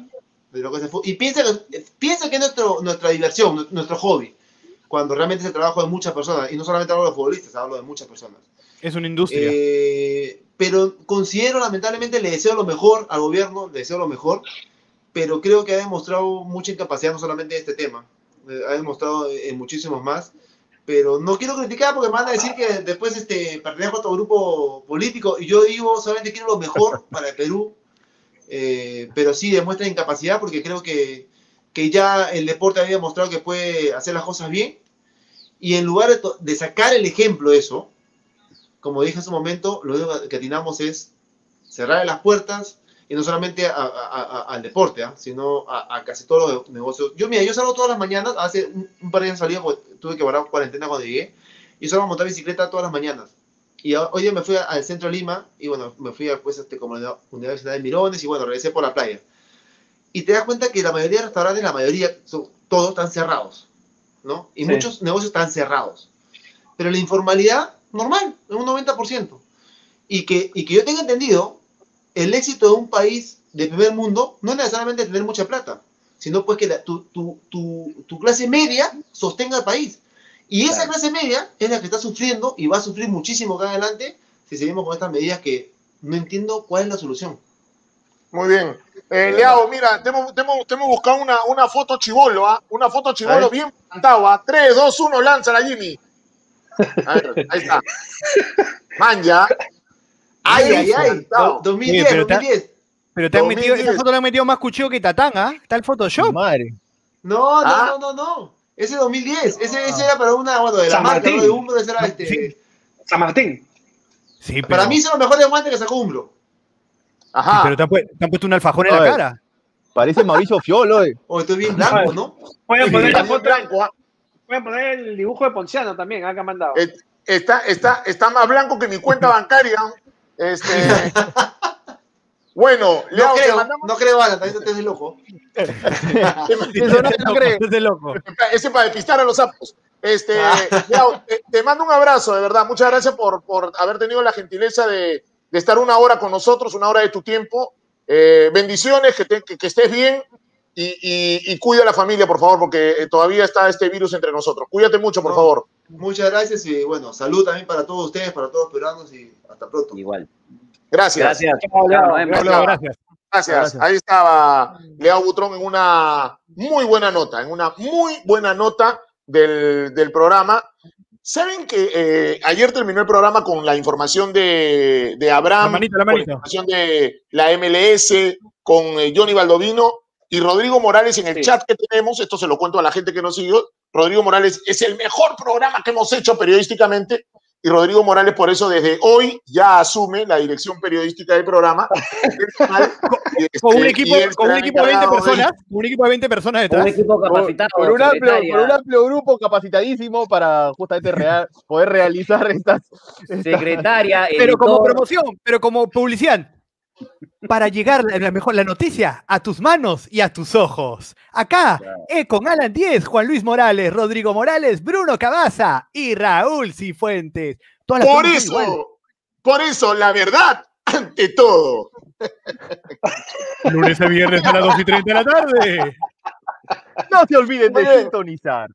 de lo que el fútbol. Y piensa que, piensa que es nuestro, nuestra diversión, nuestro hobby, cuando realmente es el trabajo de muchas personas, y no solamente hablo de futbolistas, hablo de muchas personas. Es una industria. Eh, pero considero, lamentablemente, le deseo lo mejor al gobierno, le deseo lo mejor, pero creo que ha demostrado mucha incapacidad, no solamente en este tema, eh, ha demostrado en muchísimos más. Pero no quiero criticar porque me van a decir que después este, pertenezco a otro grupo político y yo digo solamente quiero lo mejor para el Perú, eh, pero sí demuestra incapacidad porque creo que, que ya el deporte había demostrado que puede hacer las cosas bien y en lugar de, de sacar el ejemplo de eso, como dije en su momento, lo único que atinamos es cerrar las puertas y no solamente a- a- a- al deporte, ¿ah? sino a, casi todos los negocios. Yo, mira, yo salgo todas las mañanas, hace un, un par de años salía, porque tuve que guardar cuarentena cuando llegué, y salgo a montar bicicleta todas las mañanas. Y ho- hoy día me fui al centro de Lima y bueno, me fui a pues, este, como la Universidad de Mirones y bueno, regresé por la playa. Y te das cuenta que la mayoría de restaurantes, la mayoría, son- todos están cerrados, ¿no? Y Sí. muchos negocios están cerrados. Pero la informalidad, normal, en un 90%. Y que, y que yo tenga entendido, el éxito de un país de primer mundo no es necesariamente tener mucha plata, sino pues que la- tu, tu- tu- tu clase media sostenga el país. Y esa Claro. clase media es la que está sufriendo y va a sufrir muchísimo acá adelante si seguimos con estas medidas que no entiendo cuál es la solución. Muy bien. Eh, Leao, mira, te hemos, te hemos- te hemos buscado una, una foto chivolo, ¿ah? Una foto chivolo bien plantado, ¿ah? 3, 2, 1, lánzala, Jimmy. A ver, ahí está. Manja. ¡Ay, ay, ay! plantado. Do- 2010, Oye, pero está- 2010. Pero te han metido, 2010. esa foto le han metido más cuchillo que Tatán, ¿ah? Está el Photoshop. Madre. No, no, Ah. no, no, no. Ese 2010. Ese, ese era para una, bueno, de la San marca, Martín. ¿no? De Umbro, ese era este. Sí. San Martín. Sí, pero, Para mí son los mejores guantes que sacó Umbro. Ajá. pero te han, pu- te han puesto un alfajor en la cara. Parece Mauricio Fiolo, eh. O estoy bien blanco, ¿no? Voy a poner la foto, blanco, ¿ah? voy a poner el dibujo de Ponciano también, acá mandado. Eh, Está, está, está más blanco que mi cuenta bancaria. Este. Bueno, No Leao, te creo, mandamos. no creo, Alan, también te es loco. te- Eso nadie lo cree. Ese es loco. Ese para despistar a los sapos. Este, Leao, te, te mando un abrazo, de verdad. Muchas gracias por, por haber tenido la gentileza de, de estar una hora con nosotros, una hora de tu tiempo. Eh, bendiciones, que, te- que- que estés bien y, y- y cuida a la familia, por favor, porque eh, todavía está este virus entre nosotros. Cuídate mucho, por No. favor. Muchas gracias y bueno, salud también para todos ustedes, para todos los peruanos y hasta pronto. Igual. Gracias. Gracias. Leo. Gracias. Gracias. Gracias. Gracias. Ahí estaba Leao Butrón en una muy buena nota, en una muy buena nota del, del programa. Saben que eh, ayer terminó el programa con la información de, de Abraham, La manito, la con manito. información de la MLS, con eh, Johnny Baldovino y Rodrigo Morales en el Sí. chat que tenemos. Esto se lo cuento a la gente que nos siguió. Rodrigo Morales es el mejor programa que hemos hecho periodísticamente. Y Rodrigo Morales, por eso, desde hoy ya asume la dirección periodística del programa. Este, Con un equipo, con un equipo de 20 encargado de- personas, con un equipo de 20 personas Un detrás. equipo Por, capacitado. por un amplio, secretaria, por un amplio grupo capacitadísimo para justamente real- poder realizar estas. estas- secretaria, Pero como promoción, pero como publicidad. Para llegar la, la mejor la noticia a tus manos y a tus ojos. Acá, eh, con Alan 10, Juan Luis Morales, Rodrigo Morales, Bruno Cabaza y Raúl Cifuentes. Todas las Por eso, por eso, la verdad ante todo. Lunes a viernes a las 2 y 30 de la tarde. No se olviden de sintonizar.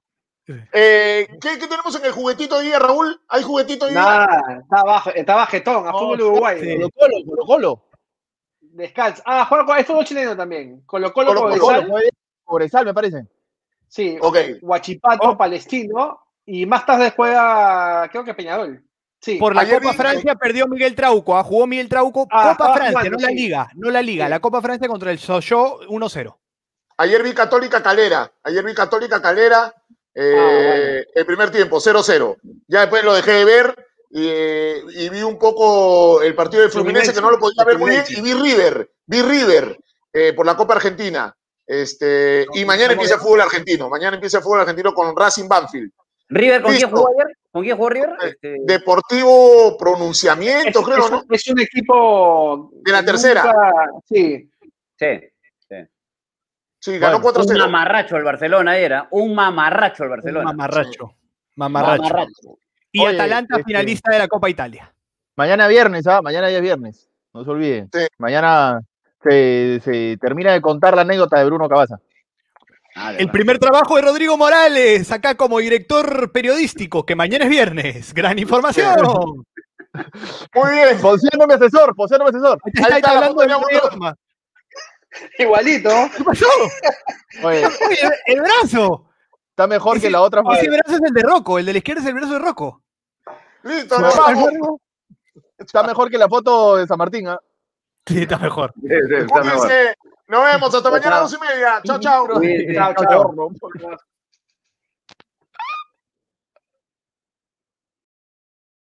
Eh, ¿qué, qué tenemos en el juguetito hoy día, Raúl? ¿Hay juguetito hoy día? Nada, está bajo, está bajetón, a fútbol Uruguay. sí. Colo Colo, Colo Colo. Descalzo. Ah, juega con, es fútbol chileno también. Colo Colo, Colo- Colo, Colo, Colo, Cobresal, me parece. Sí, Ok. Huachipato, Palestino. Y más tarde juega, creo que Peñarol. Sí. Por la Ayer Copa vi- Francia perdió Miguel Trauco. ah, Jugó Miguel Trauco. Ah, Copa estaba Francia, jugando, no la sí. Liga. No la Liga. Sí. La Copa Francia contra el Sochaux 1-0. Ayer vi Católica Calera. Ayer vi Católica Calera. eh, El primer tiempo, 0-0. Ya después lo dejé de ver. Eh, y vi un poco el partido de Fluminense, que no lo podía ver muy bien. Y vi River. Vi River eh, por la Copa Argentina. Este, y mañana empieza el fútbol argentino. Mañana empieza el fútbol argentino con Racing Banfield. River, ¿con quién Listo. jugó ayer? ¿Con quién jugó River? Eh, Este, Deportivo Pronunciamiento, es, creo, es- ¿no? es un equipo. De la tercera. nunca- sí. sí. Sí, ganó Bueno, 4-0. Un mamarracho el Barcelona era. Un mamarracho el Un Barcelona. Mamarracho. Mamarracho. Mamarracho. Y Oye, Atalanta este- finalista de la Copa Italia. Mañana viernes, ¿ah? Mañana ya es viernes. No se olviden. Sí. Mañana se, se termina de contar la anécdota de Bruno Cabaza. Ah, El primer trabajo de Rodrigo Morales, acá como director periodístico, que mañana es viernes. Gran información. Muy bien. Ponciano mi asesor, Ponciano mi asesor. Ahí está, está la hablando de. Igualito. ¿Qué pasó? Oye, Oye, el, el brazo. Está mejor que la otra. Ese brazo es el de Rocco, el de la izquierda es el brazo de Rocco. Listo, nos vamos. Está mejor que la foto de San Martín, ¿ah? Sí, está mejor. Sí, sí, está mejor. Nos vemos. Hasta mañana a las dos y media. Chao, chao. Chao, chao.